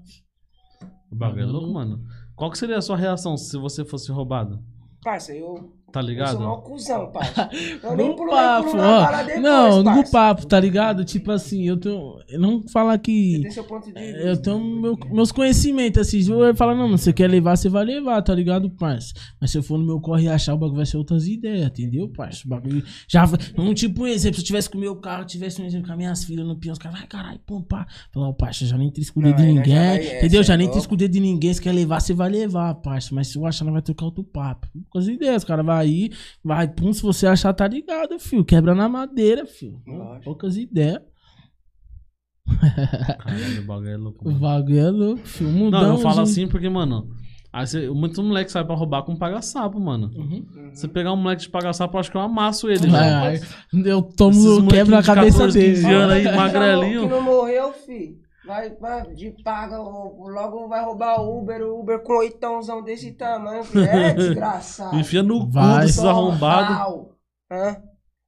O bagulho é Uhum. louco, mano. Qual que seria a sua reação se você fosse roubado? Parça, eu, Tá eu sou ligado? mal cuzão, parça. Eu nem pulo, papo, pulo ó. depois, Não, no papo, tá ligado? Tipo assim, eu tenho. eu Não falar Você que. tem seu ponto de vista. Eu tenho meu- meus conhecimentos, assim. Se eu falar, não, mano, você quer levar, você vai levar, tá ligado, parça? Mas se eu for no meu corre e achar, o bagulho vai ser outras ideias, entendeu, parça? O bagulho. Já. Um tipo, um exemplo, se eu tivesse com o meu carro, tivesse um exemplo com as minhas filhas no pião, os caras, vai caralho, pô, pá. Falar, ó, parça, já nem dedo Não, de nós ninguém, é, entendeu? Já é nem o dedo de ninguém, se quer levar, você vai levar, parça. Mas se eu achar, não vai trocar outro papo. Poucas ideias, o cara vai aí, vai, pum, se você achar, tá ligado, filho. Quebra na madeira, filho. Lógico. Poucas ideias. Caralho, o bagulho é louco. O Mano. bagulho é louco, filho. Não, eu falo gente. assim porque, mano, aí você, muito moleque sai pra roubar com paga-sapo, mano. Uhum. Uhum. Você pegar um moleque de paga-sapo, eu acho que eu amasso ele, vai. Eu tomo, quebro a cabeça 14, dele. 15 anos aí, magrelinho. Que não morreu, fi. Vai, vai, de paga, logo vai roubar o Uber, o Uber com oitãozão desse tamanho. É desgraçado. Enfia no cu Vai. desses arrombados.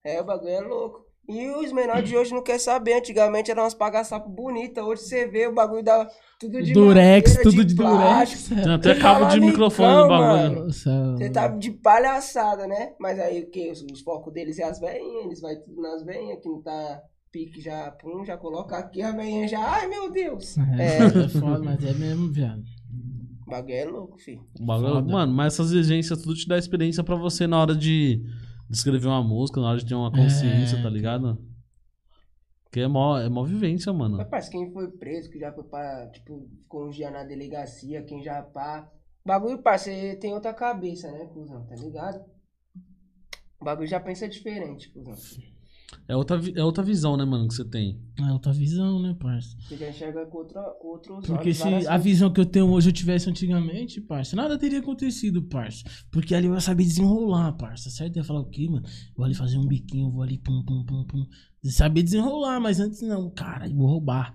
É, o bagulho é louco. E os menores de hoje não querem saber. Antigamente eram umas paga-sapo bonitas. Hoje você vê o bagulho da. Tudo de Durex, madeira, tudo de, plástico. Durex. Tem até cabo de microfone no bagulho. Você tá de palhaçada, né? Mas aí o que? Os, os focos deles é as veinhas, eles vai tudo nas veinhas, que não tá pique já, pum, já coloca aqui a veinha já. Ai meu Deus! É, É, é foda, mas é mesmo, viado. o bagulho é louco, filho. O bagulho- Foda. Mano, mas essas exigências tudo te dá experiência pra você na hora de, de escrever uma música, na hora de ter uma consciência, É. tá ligado? Porque é mó, é mó vivência, mano. Mas parece quem foi preso, que já foi pra, tipo, ficou um dia na delegacia, quem já pá. Bagulho, parceiro, tem outra cabeça, né, cuzão, tá ligado? O bagulho já pensa diferente, cuzão. É outra, é outra visão, né, mano, que você tem. É outra visão, né, parça? Você já enxerga com, outra, com outros Porque olhos. se a coisas. visão que eu tenho hoje eu tivesse antigamente, parça, nada teria acontecido, parça. Porque ali eu ia saber desenrolar, parça, certo? Eu ia falar o quê, mano? Vou ali fazer um biquinho, vou ali pum, pum, pum, pum. Saber desenrolar, mas antes não, cara, eu vou roubar.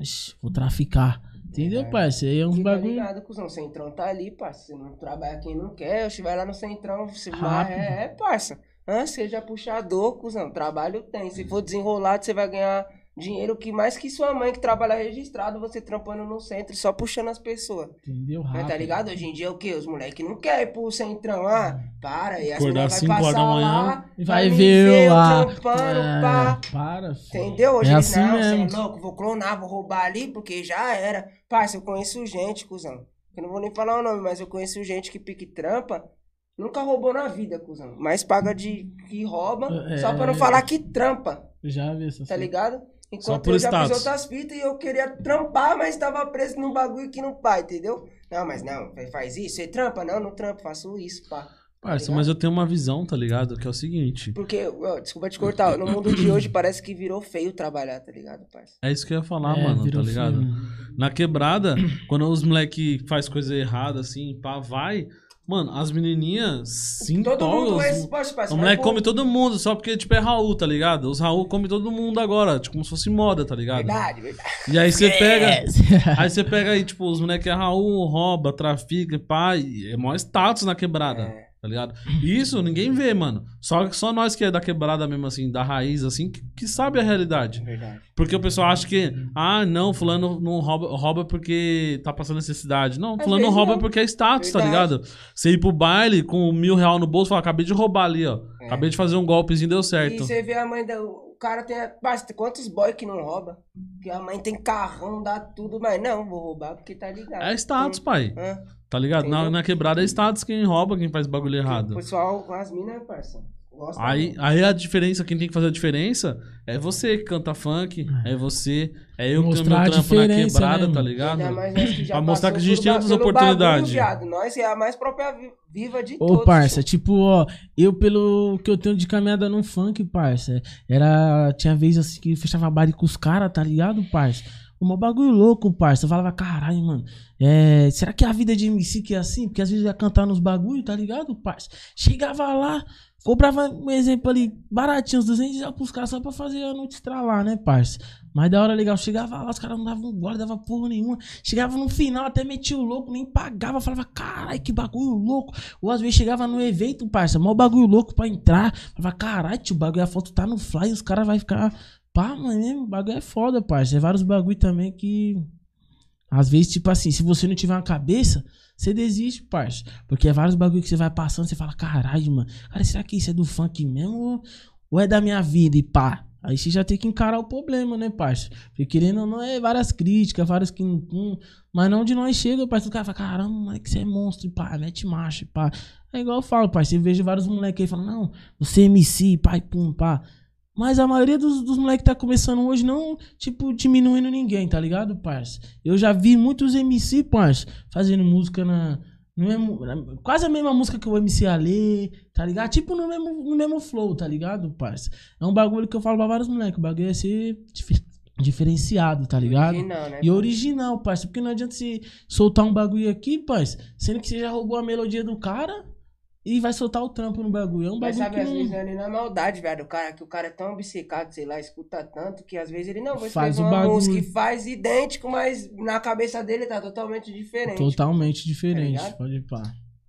Ixi, vou traficar. Entendeu, Verdade. parça? Aí é uns Fica bagulho. ligado, cuzão. Centrão tá ali, parça. Você não trabalha quem não quer. Se vai lá no Centrão, você vai. É, é, parça. Hã? Seja puxador, cuzão. Trabalho tem. Se for desenrolado, você vai ganhar dinheiro que mais que sua mãe que trabalha registrado, você trampando no centro, só puxando as pessoas. Entendeu? Mas Rápido. tá ligado? Hoje em dia é o quê? Os moleques não querem ir pro centrão, ah, para. E as meninas vai da passar manhã lá, E vai ver eu lá. trampando, É, pá. para, filho. Entendeu? Hoje É eles, assim não, você é mesmo. louco, vou clonar, vou roubar ali, porque já era. Parça, eu conheço gente, cuzão. Eu não vou nem falar o nome, mas eu conheço gente que pique trampa. Nunca roubou na vida, cuzão. Mas paga de que rouba, É. só pra não falar que trampa, Já vi essa tá ligado? Só Enquanto eu já fiz outras fitas e eu queria trampar, mas tava preso num bagulho que não pai, entendeu? Não, mas não, faz isso, você trampa? Não, não trampo, faço isso, pá. Parça, ligado? mas eu tenho uma visão, tá ligado? Que é o seguinte. Porque, ó, desculpa te cortar, no mundo de hoje parece que virou feio trabalhar, tá ligado, parça? É isso que eu ia falar, É, mano, tá ligado? filme. Na quebrada, quando os moleque faz coisa errada, assim, pá, vai. Mano, as menininhas se Todo mundo vai, O vai moleque come todo mundo, só porque, tipo, é Raul, tá ligado? Os Raul come todo mundo agora, tipo, como se fosse moda, tá ligado? Verdade, verdade. E aí você pega. É. Aí você pega aí, tipo, os moleques é Raul, rouba, trafica, pá, e é maior status na quebrada, É. tá ligado? E Isso ninguém vê, mano. Só, só nós que é da quebrada mesmo, assim, da raiz, assim, que, que sabe a realidade. Verdade. Porque o pessoal acha que, ah, não, fulano não rouba, rouba porque tá passando necessidade. Não, Às fulano rouba não. porque é status, tá Verdade. ligado? Você ir pro baile com mil real no bolso e falar, acabei de roubar ali, ó. É. Acabei de fazer um golpezinho, deu E certo. você vê a mãe da. O cara tem. Basta, quantos boy que não rouba? Que a mãe tem carrão, dá tudo, mas não, vou roubar porque tá ligado. É status, pai. Hã? Tá ligado? Na, na quebrada é status quem rouba, quem faz bagulho O errado. pessoal, as minas, parça. Gosta Aí, aí a diferença, quem tem que fazer a diferença é você que canta funk, é você, é eu que tenho meu trampo na quebrada, né, tá ligado? Que Pra mostrar que a gente tem outras oportunidades. bagulho. Nós é a mais própria vi- viva de Ô, todos. parça, tipo, ó, eu pelo que eu tenho de caminhada no funk, parça, era. Tinha vez assim que eu fechava baile com os caras, tá ligado, parça? Um bagulho louco, parça. Eu falava, caralho, mano. É, será que a vida de MC que é assim? Porque às vezes ia cantar nos bagulho, tá ligado, parça? Chegava lá, comprava um exemplo ali, baratinho, uns 200 reais pros caras só pra fazer a noite estralar, né, parça? Mas da hora legal, chegava lá, os caras não davam guarda, dava porra nenhuma. Chegava no final, até metia o louco, nem pagava, falava, caralho, que bagulho louco. Ou às vezes chegava no evento, parça, mó bagulho louco pra entrar. Falava, caralho, tio, o bagulho, a foto tá no fly, os caras vai ficar. Pá, mano, o bagulho é foda, parça. É vários bagulho também que. Às vezes, tipo assim, se você não tiver uma cabeça, você desiste, parça. Porque é vários bagulho que você vai passando, você fala, caralho, mano. Cara, será que isso é do funk mesmo? Ou, ou é da minha vida? E pá. Aí você já tem que encarar o problema, né, parça? Porque querendo ou não, é várias críticas, várias que. Hum, mas não de nós chega, parça. O cara fala, caramba, moleque, você é monstro, e pá, mete marcha, e pá. É igual eu falo, parça. Eu vejo vários moleques aí falando, não, você é MC, pai, pum, pá. Mas a maioria dos, dos moleques que tá começando hoje não, tipo, diminuindo ninguém, tá ligado, parça? Eu já vi muitos MC, parça, fazendo música na. No mesmo, na- quase a mesma música que o MC Ale, tá ligado? Tipo no mesmo, no mesmo flow, tá ligado, parça? É um bagulho que eu falo pra vários moleques. O bagulho é ser dife- diferenciado, tá ligado? Original, né? E original, parça. Porque não adianta você soltar um bagulho aqui, parça, sendo que você já roubou a melodia do cara e vai soltar o trampo no bagulho. É um Mas bagulho sabe, que às vezes não... não é maldade, velho. O cara, que o cara é tão obcecado, sei lá, escuta tanto, que às vezes ele não vai Faz o bagulho. música e faz idêntico, mas na cabeça dele tá totalmente diferente. Totalmente diferente, ligado? pode ir pá.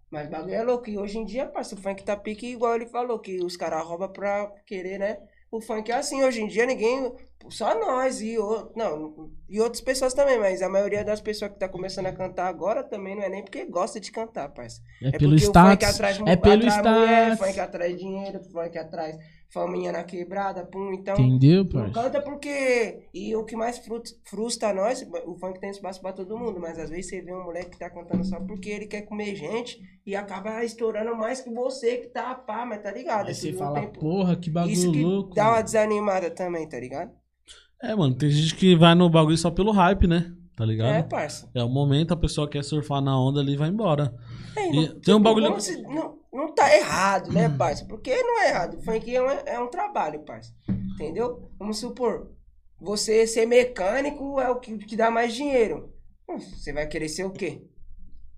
Mas o bagulho é louco. E hoje em dia, parceiro, o funk tá pique igual ele falou, que os caras roubam pra querer, né? O funk é assim, hoje em dia ninguém. Só nós e outros. Não, e outras pessoas também, mas a maioria das pessoas que tá começando a cantar agora também não é nem porque gosta de cantar, parceiro. É, É pelo o status. atrai, é pelo atrai mulher, status. funk atrai dinheiro, funk atrai faminha na quebrada, pum, então. Entendeu, Não parça? canta porque. E o que mais frustra nós, o funk tem espaço pra todo mundo, mas às vezes você vê um moleque que tá cantando só porque ele quer comer gente e acaba estourando mais que você que tá pá, mas tá ligado? Aí É você fala, tempo. porra, que bagulho Isso que louco. dá uma desanimada também, tá ligado? É, mano, tem gente que vai no bagulho só pelo hype, né? Tá ligado? É, É, parça. o momento, a pessoa quer surfar na onda ali e vai embora. E não- tem um bagulho- Não, se- não, não tá errado, né, Hum. parça? Porque não é errado. Funk é um, é um trabalho, parça. Entendeu? Vamos supor, você ser mecânico é o que, que dá mais dinheiro. Hum, Você vai querer ser o quê?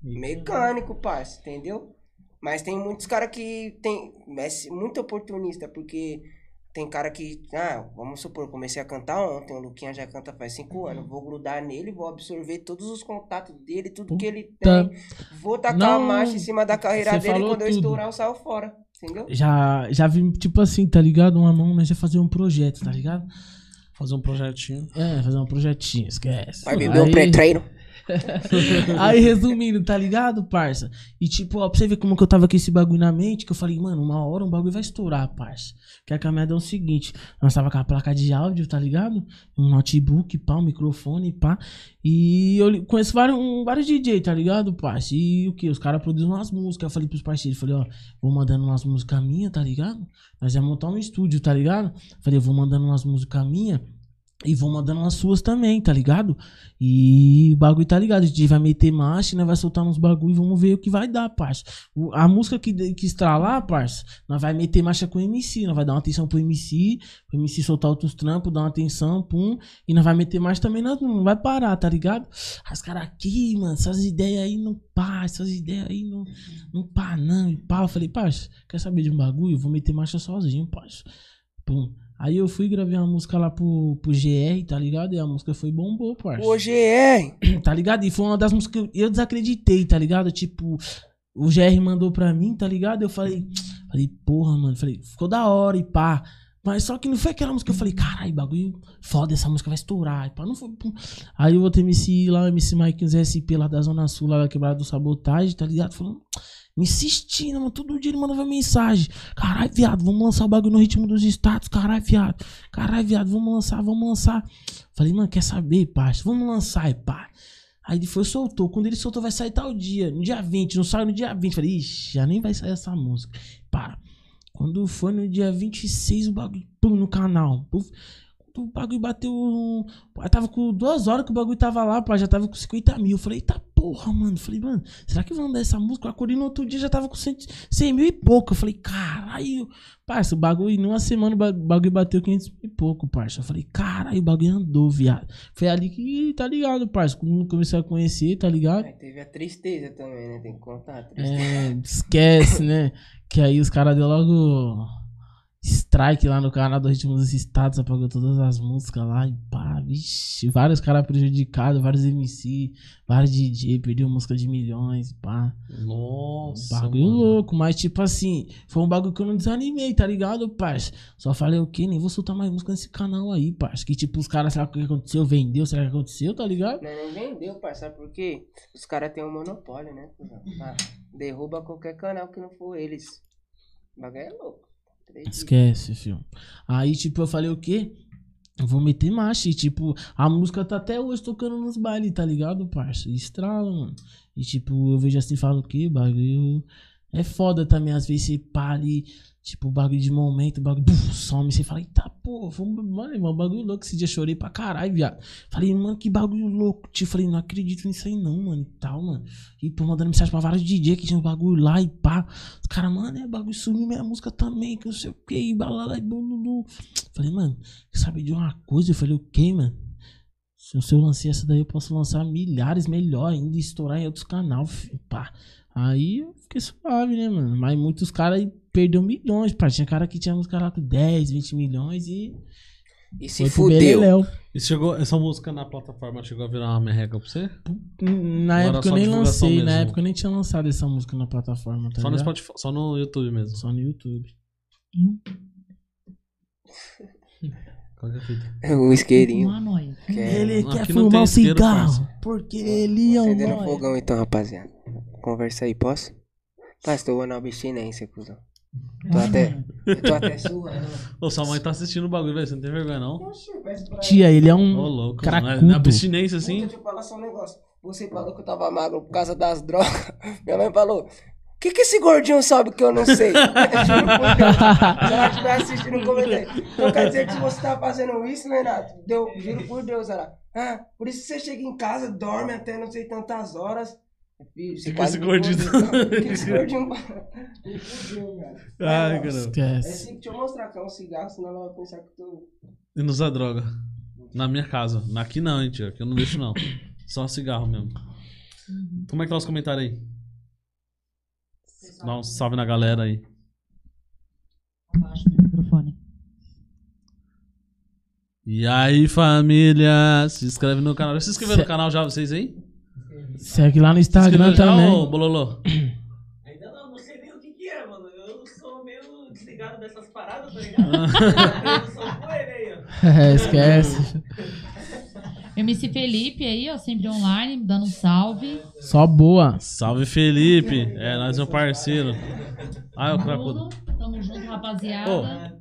Mecânico, parça, entendeu? Mas tem muitos caras que tem é muito oportunista, porque tem cara que, ah, vamos supor, comecei a cantar ontem, o Luquinha já canta faz cinco anos, vou grudar nele, vou absorver todos os contatos dele, tudo que ele Puta. tem, vou tacar Não, a marcha em cima da carreira dele, e quando eu tudo. estourar, eu saio fora, entendeu? Já, já vi, tipo assim, tá ligado? Uma mão, nós ia fazer um projeto, tá ligado? Fazer um projetinho. É, fazer um projetinho, esquece. Vai beber um pré-treino. Aí, resumindo, tá ligado, parça? E tipo, ó, pra você ver como que eu tava com esse bagulho na mente, que eu falei, mano, uma hora um bagulho vai estourar, parça. Que a caminhada é o seguinte, nós tava com a placa de áudio, tá ligado? Um notebook, pá, um microfone, pá. E eu conheço vários, um, vários DJ, tá ligado, parça? E o que? Os caras produzem umas músicas. Eu falei pros parceiros, falei, ó, vou mandando umas músicas minhas, tá ligado? Nós vamos montar um estúdio, tá ligado? Falei, vou mandando umas músicas minhas. E vou mandando umas suas também, tá ligado? E o bagulho tá ligado. A gente vai meter marcha, né? Vai soltar uns bagulho e vamos ver o que vai dar, parça. O- A música que, que estralar, parça, nós vai meter marcha com o MC. Nós vai dar uma atenção pro MC, pro MC soltar outros trampos, dar uma atenção, pum. E nós vai meter marcha também, nós não vai parar, tá ligado? As caras aqui, mano, essas ideias aí não pá, essas ideias aí não, não pá, não. E pá, eu falei, parça, quer saber de um bagulho? Eu vou meter marcha sozinho, parça. Pum. Aí eu fui gravei uma música lá pro, pro GR, tá ligado? E a música foi bombou, parça. O GR, Tá ligado? E foi uma das músicas que eu, eu desacreditei, tá ligado? Tipo, o GR mandou pra mim, tá ligado? Eu falei, falei, porra, mano. Falei, ficou da hora e pá. Mas só que não foi aquela música que eu falei, caralho, bagulho foda, essa música vai estourar. Não foi. Aí o outro MC lá, o MC uns SP lá da Zona Sul, lá da quebrada do Sabotagem, tá ligado? Falando, me insistindo, mano. Todo dia ele mandava mensagem. Caralho, viado, vamos lançar o bagulho no ritmo dos status. Caralho, viado. Caralho, viado, vamos lançar, vamos lançar. Falei, mano, quer saber, parça? Vamos lançar, e pá. Aí ele foi soltou. Quando ele soltou, vai sair tal dia. No dia 20, não saiu no dia 20. Falei, ixi, já nem vai sair essa música. Para. Quando foi no dia 26, o bagulho, pum, no canal. Puf. O bagulho bateu. Eu tava com duas horas que o bagulho tava lá, pá, já tava com 50 mil. Falei, eita porra, mano. Falei, mano, será que vão dar essa música? Eu acordei no outro dia já tava com 100, 100 mil e pouco. Eu falei, caralho. Parça, o bagulho, em uma semana o ba- bagulho bateu 500 mil e pouco, parça. Eu falei, caralho, o bagulho andou, viado. Foi ali que, tá ligado, parça. Quando comecei a conhecer, tá ligado? Aí teve a tristeza também, né? Tem que contar a tristeza. É, esquece, né? Que aí os caras deu logo strike lá no canal do Ritmo dos Estados, apagou todas as músicas lá e pá, vixe, vários caras prejudicados, vários MC, vários DJ, perdeu música de milhões, pá. Nossa. Bagulho mano. louco, mas tipo assim, foi um bagulho que eu não desanimei, tá ligado, parça? Só falei, o quê? Nem vou soltar mais música nesse canal aí, parça. Que tipo, os caras, será que o que aconteceu? Vendeu? Será que aconteceu, tá ligado? Não, nem vendeu, parça, sabe por quê? Os caras têm um monopólio, né? Ah, derruba qualquer canal que não for eles. O bagulho é louco. Acredito. Esquece, filho. Aí, tipo, eu falei o quê? Eu vou meter marcha. E, tipo, a música tá até hoje tocando nos bailes, tá ligado, parça? Estrala, mano. E, tipo, eu vejo assim e falo o quê? Bagulho. É foda também, às vezes você para e, tipo, bagulho de momento, bagulho buf, some, você fala, eita porra, vamos, mano, irmão, bagulho louco. Esse dia chorei pra caralho, viado. Falei, mano, que bagulho louco. Tipo, falei, não acredito nisso aí não, mano, e tal, mano. E, pô, mandando mensagem pra vários DJ que tinha um bagulho lá e pá. Os caras, mano, é bagulho sumiu minha música também, que não sei o que, e balala e bululu. Falei, mano, saber de uma coisa? Eu falei, o que, mano? Se eu lancei essa daí, eu posso lançar milhares, melhor ainda, e estourar em outros canais, pá. Aí eu fiquei suave, né, mano? Mas muitos caras perdeu milhões, pá. Tinha cara que tinha música lá com 10, 20 milhões e. E se fudeu. E chegou, essa música na plataforma chegou a virar uma merreca pra você? Na Agora época eu nem lancei, na mesmo. época eu nem tinha lançado essa música na plataforma, tá só no ligado? Spotify, só no YouTube mesmo. Só no YouTube. Qual que é a fita? O isqueirinho. Ele quer fumar um cigarro, porque ele é um Acendendo fogão então, rapaziada. Conversa aí, posso? Parça, tô na abstinência, cuzão. Tô até. Eu tô até suando. Ô, sua mãe tá assistindo o bagulho, velho. Você não tem vergonha, não? Ô, Tia, ele é um louco. cracudo. Na abstinência, Assim? Deixa eu falar só um negócio. Você falou que eu tava magro por causa das drogas. Minha mãe falou. O que, que esse gordinho sabe que eu não sei? Juro por Deus. Se ela estiver assistindo, comenta aí. Então quer dizer que se você tá fazendo isso, Renato, deu, juro por Deus, ela. Ah, por isso que você chega em casa, dorme até não sei tantas horas. Filho, você quase esse gordinho esse gordinho. Me cara. Ai, caramba. É Esquece. assim, deixa eu mostrar que é um cigarro, senão ela vai pensar que eu tô. E não usa droga. Na minha casa. Aqui não, hein, tio. Aqui eu não deixo, não. Só cigarro mesmo. Como é que tá os comentários aí? Dá um salve na galera aí. Abaixo do microfone. E aí, família? Se inscreve no canal. Já se inscreveu no canal já, vocês aí? Segue lá no Instagram já, também. ô, Bololô? Ainda não, não sei nem o que que é, mano. Eu sou meio desligado dessas paradas, tá ligado? eu sou poeira aí, ó. É, esquece. MC Felipe aí, ó, sempre online, dando um salve. Só boa. Salve, Felipe. É, nós, meu parceiro. Ah, é o cracudo. tamo junto, rapaziada.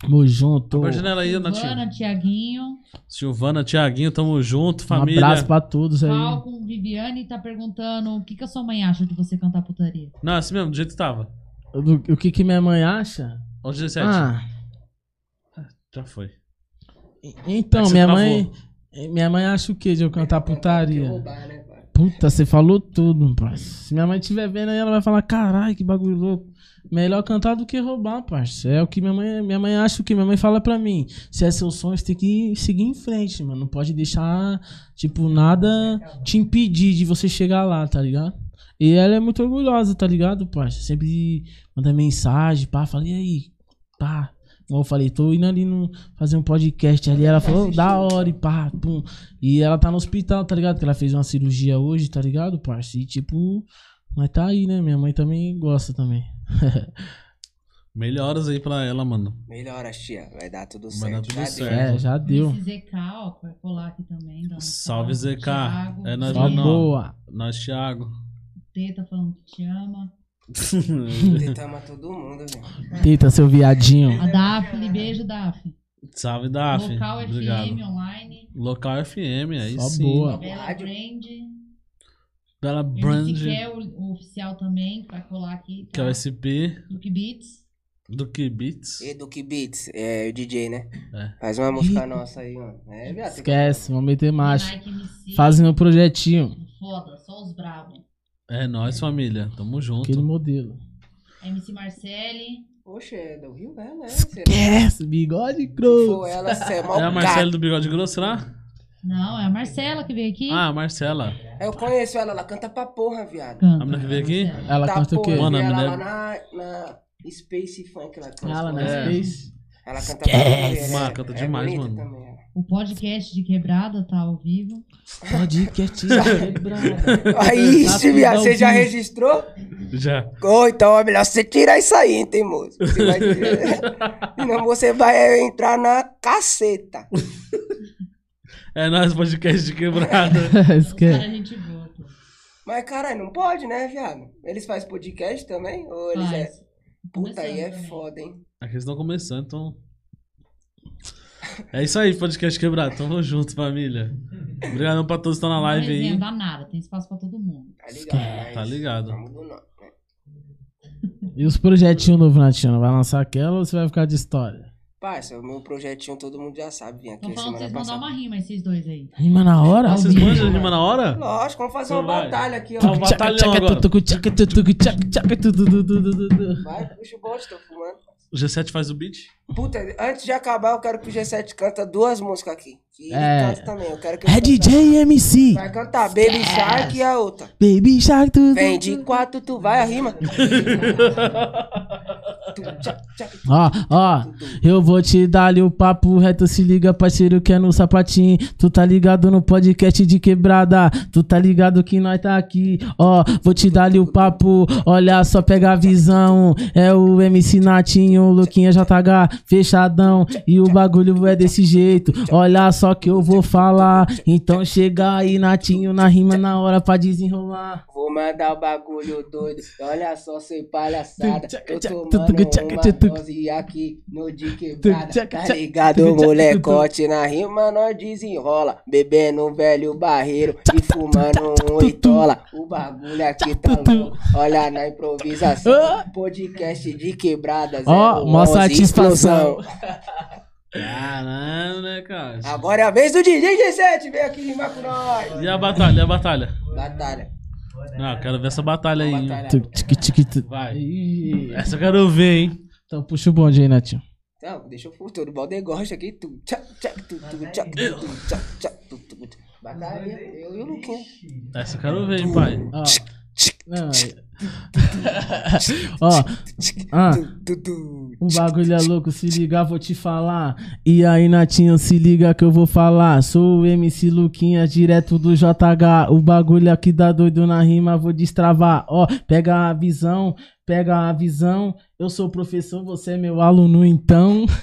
Tamo junto. Abre a janela aí. Silvana, Tiaguinho, Silvana, Tiaguinho, tamo junto, Um família. abraço pra todos aí. Falcon, Viviane tá perguntando o que, que a sua mãe acha de você cantar putaria. Não, assim mesmo, do jeito que tava. Do- o que que minha mãe acha? Onde 17? Ah, Já foi. então, É minha travou. mãe. Minha mãe acha o que de eu cantar putaria? Roubar, né? Puta, você falou tudo, parça. Se minha mãe estiver vendo aí, ela vai falar: caralho, que bagulho louco. Melhor cantar do que roubar, parça. É o que minha mãe. Minha mãe acha o que? Minha mãe fala pra mim. Se é seu sonho, você tem que seguir em frente, mano. Não pode deixar, tipo, nada te impedir de você chegar lá, tá ligado? E ela é muito orgulhosa, tá ligado, parça? Sempre manda mensagem, pá, fala, e aí? Pá. Como eu falei, tô indo ali no, fazer um podcast ali. Ela falou, da hora, e pá, pum. E ela tá no hospital, tá ligado? Que ela fez uma cirurgia hoje, tá ligado, parça? E tipo, mas tá aí, né? Minha mãe também gosta também. Melhoras aí pra ela, mano. Melhoras, tia. Vai dar tudo Vai dar certo. tudo Já certo. deu. É, já deu. MC ZK, ó, vai colar aqui também. um Salve, ZK. Thiago, É Não. boa. Nós, Thiago. Teta falando que te ama. Tentamos todo mundo, velho. Eita, seu viadinho. A Daphne, beijo, Daphne. Salve, Daf. Local Obrigado. FM online. Local FM, aí Só sim. boa. Bela. Brand. Bela Brand, que é o, oficial também, que vai colar aqui. que é o Tá? SP Duke Beats. do Kibitz. E do que Beats, é o DJ, né? É. Faz uma música nossa aí, mano. É, viado. tem que- Esquece, vamos meter MC. Fazem um projetinho. Foda, só os bravos. É nóis, família. Tamo junto. Aquele modelo. MC Marcelli. Poxa, é do Rio, é, né? Esquece, bigode grosso. ela, você é mal É a Marcela do Bigode Grosso, será? Não, é a Marcela que veio aqui. Ah, a Marcela. Eu conheço ela, ela canta pra porra, viado. Canta, A menina que veio aqui? Marcela. Ela Tá, canta o porra, quê? eu vi Mano, a ela mulher- lá na, na Space Funk que nós Ela na. É. Space. Ela canta pra porra. Mano, é- canta é demais, mano. também, ela. O podcast de quebrada tá ao vivo. Pode quietinho, quebrada. Aí, Tá isso, tudo viado, você já registrou? Já. Ô, então é melhor você tirar isso aí, hein, teimoso. Você vai tirar. Senão você vai entrar na caceta. É nóis, podcast de quebrada. Os caras Esquece. a gente volta. Mas, caralho, não pode, né, viado? Eles fazem podcast também? Ou eles é. Faz. Puta, aí é também. foda, hein? Aqui eles estão começando, então. É isso aí, podcast quebrado. Tamo junto, família. Obrigadão pra todos que estão na Não live aí. dá nada, tem espaço pra todo mundo. Tá ligado? Tá ligado. Né? E os projetinhos novos, Natina? Vai lançar aquela ou você vai ficar de história? Parça, o meu projetinho todo mundo já sabe. Vim aqui Tô falando pra vocês mandar passada. uma rima, esses dois aí. Rima na hora? Ah, vocês de rima na hora? Lógico, vamos fazer Então uma vai. batalha aqui, ó. Vai. batalhão agora. Vai, puxa o bote, tô fumando. O G7 faz o beat? Puta, antes de acabar, eu quero que o G7 canta duas músicas aqui. Que É. canta também. Eu quero que É DJ MC. Vai cantar Baby Shark e a outra. Baby Shark, tudo. Vem de quatro, tu vai a rima. Tu, tu, Ó, ó, tu, tu. eu vou te dar ali o papo reto, se liga, parceiro, que é no sapatinho. Tu tá ligado no podcast de quebrada, tu tá ligado que nós tá aqui. Ó, vou te dar ali o papo, olha só, pega a visão. É o MC Natinho, o Luquinha JH, fechadão. E o bagulho é desse jeito, olha só que eu vou falar. Então chega aí, Natinho, na rima, na hora pra desenrolar. Vou mandar o bagulho doido. Olha só, sem palhaçada. Eu tomando uma dose aqui no de quebrada. Tá ligado, molecote? Na rima nós desenrola. Bebendo um velho barreiro e fumando um oitola. O bagulho aqui tá louco. Olha na improvisação. Podcast de quebradas. Ó, o mó 11 satisfação. explosão. Caramba, né, cara? Agora é a vez do DJ G7. Vem aqui rimar com nós. E a batalha, e a batalha? Batalha. Ah, quero ver essa batalha aí. Batalha. Vai. Essa eu quero ver, hein? Então puxa o bonde aí, Natinho. Não, deixa eu futuro. O Baldegosta aqui. Tu, tchac, tchac, tu, tu, tchac, tu, tu, tchac, tchac, tu, tu, tu. Batalha. Eu e o Luquinha. Essa eu quero ver, hein, pai. Ó. Não, Ó, ah, o bagulho é louco, se ligar, vou te falar. E aí, Natinho, se liga que eu vou falar. Sou o MC Luquinha, direto do JH. O bagulho aqui dá doido na rima, vou destravar. Ó, pega a visão, pega a visão. Eu sou professor, você é meu aluno, então.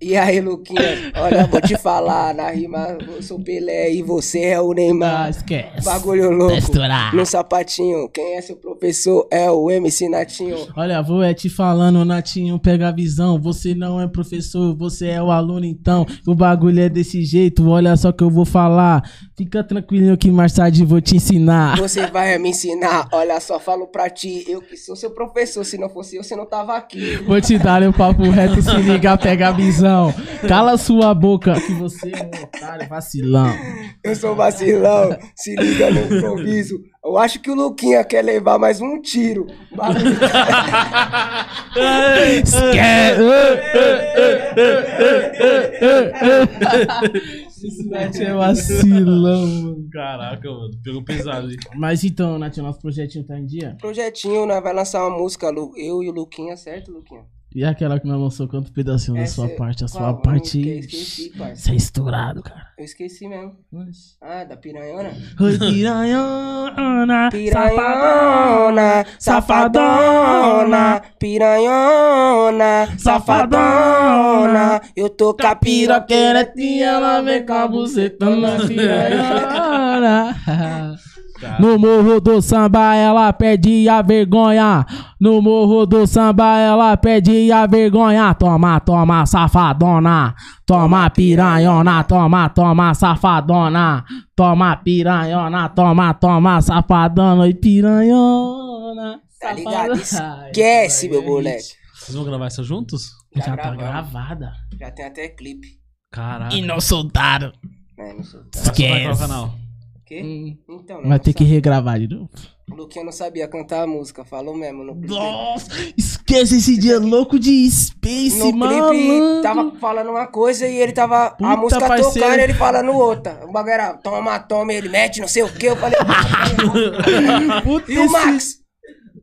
E aí, Luquinha, olha, vou te falar, na rima eu sou Pelé e você é o Ah, Neymar. esquece. Bagulho louco. Estourar. No sapatinho, quem é seu professor é o MC Natinho. Olha, vou é te falando, Natinho, pega a visão. Você não é professor, você é o aluno, então. O bagulho é desse jeito, olha só que eu vou falar. Fica tranquilo que mais tarde vou te ensinar. Você vai me ensinar, olha só, falo pra ti, eu que sou seu professor, se não fosse eu, você não tava aqui. Vou te dar o papo reto, se liga, pega a visão. Cala sua boca, que você é um otário vacilão. Eu sou vacilão, se liga no improviso. Eu acho que o Luquinha quer levar mais um tiro. Bagulho- Esse Nath é vacilão, mano. Caraca, mano. Pegou pesado, hein? Mas então, Nath, nosso projetinho tá em dia? Projetinho, nós vai lançar uma música, Lu- eu e o Luquinha, certo, Luquinha? E aquela que nós lançou, quanto pedacinho da Essa sua é- parte? A sua qual? parte. Eu esqueci, parça. Você é estourado, cara. Eu esqueci mesmo. Ah, da piranhona? Oi, piranhona, Piranhona, safadona, piranhona, safadona. Eu tô com a piroqueira piroqueira, ela vem com a buceta na piranhona. No morro do samba ela perde a vergonha. No morro do samba ela perde a vergonha. Toma, toma, safadona. Toma piranhona, toma, toma, safadona. Toma piranhona, toma, toma, safadona e piranhona. Tá ligado? Esquece, meu moleque. Vocês vão gravar isso juntos? Já, Já tá gravada. Já tem até clipe. Caraca. E não soltaram. É, não sou. Vai soltar em qual Esquece. canal? Quê? Hum. Então, Vai ter que regravar de novo. O Luquinha não sabia cantar a música, falou mesmo no clipe. Nossa, esquece esse dia louco de Space, No mano. clipe tava falando uma coisa e ele tava. Puta, a música parceiro. tocando e ele falando outra. O bagulho era toma, toma, ele mete, não sei o que. Eu falei. Puta, e o Max?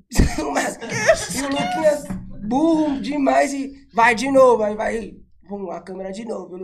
o Max. E o Luquinha burro demais e vai de novo. Aí vai. Vum, a câmera de novo.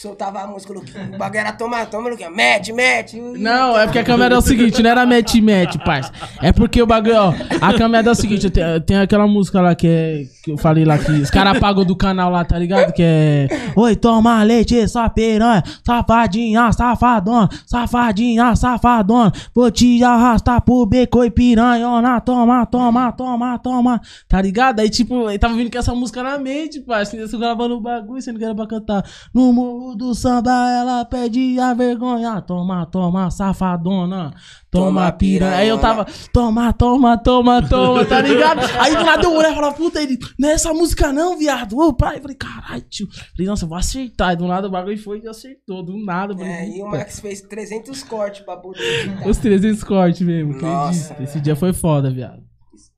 Soltava a música, o bagulho era toma, toma, Luquinha. Mete, mete. Não, é porque a câmera é o seguinte, não era match match, parça. É porque o bagulho, ó, a câmera é o seguinte, tem, tem aquela música lá que é, que eu falei lá que os caras apagam do canal lá, tá ligado? Que é, oi, toma leite, sua piranha, safadinha, safadona, safadinha, safadona, vou te arrastar pro beco e piranhona, toma, toma, toma, toma, tá ligado? Aí, tipo, ele tava vindo com essa música na mente, parça, gravando o bagulho, sendo que era pra cantar, no morro do samba ela pede a vergonha, toma, toma, safadona, toma, Toma, piranha. Aí eu tava, toma, toma, toma, toma, tá ligado? Aí do nada eu olhei e falei, puta, ele, não é essa música não, viado. Ô, pai, eu falei, caralho, tio. Falei, nossa, eu vou acertar. E do nada o bagulho foi e acertou, do nada. falei, É, e o. Max fez 300 cortes pra poder. Os 300 cortes mesmo, Nossa. acredito. Esse dia foi foda, viado.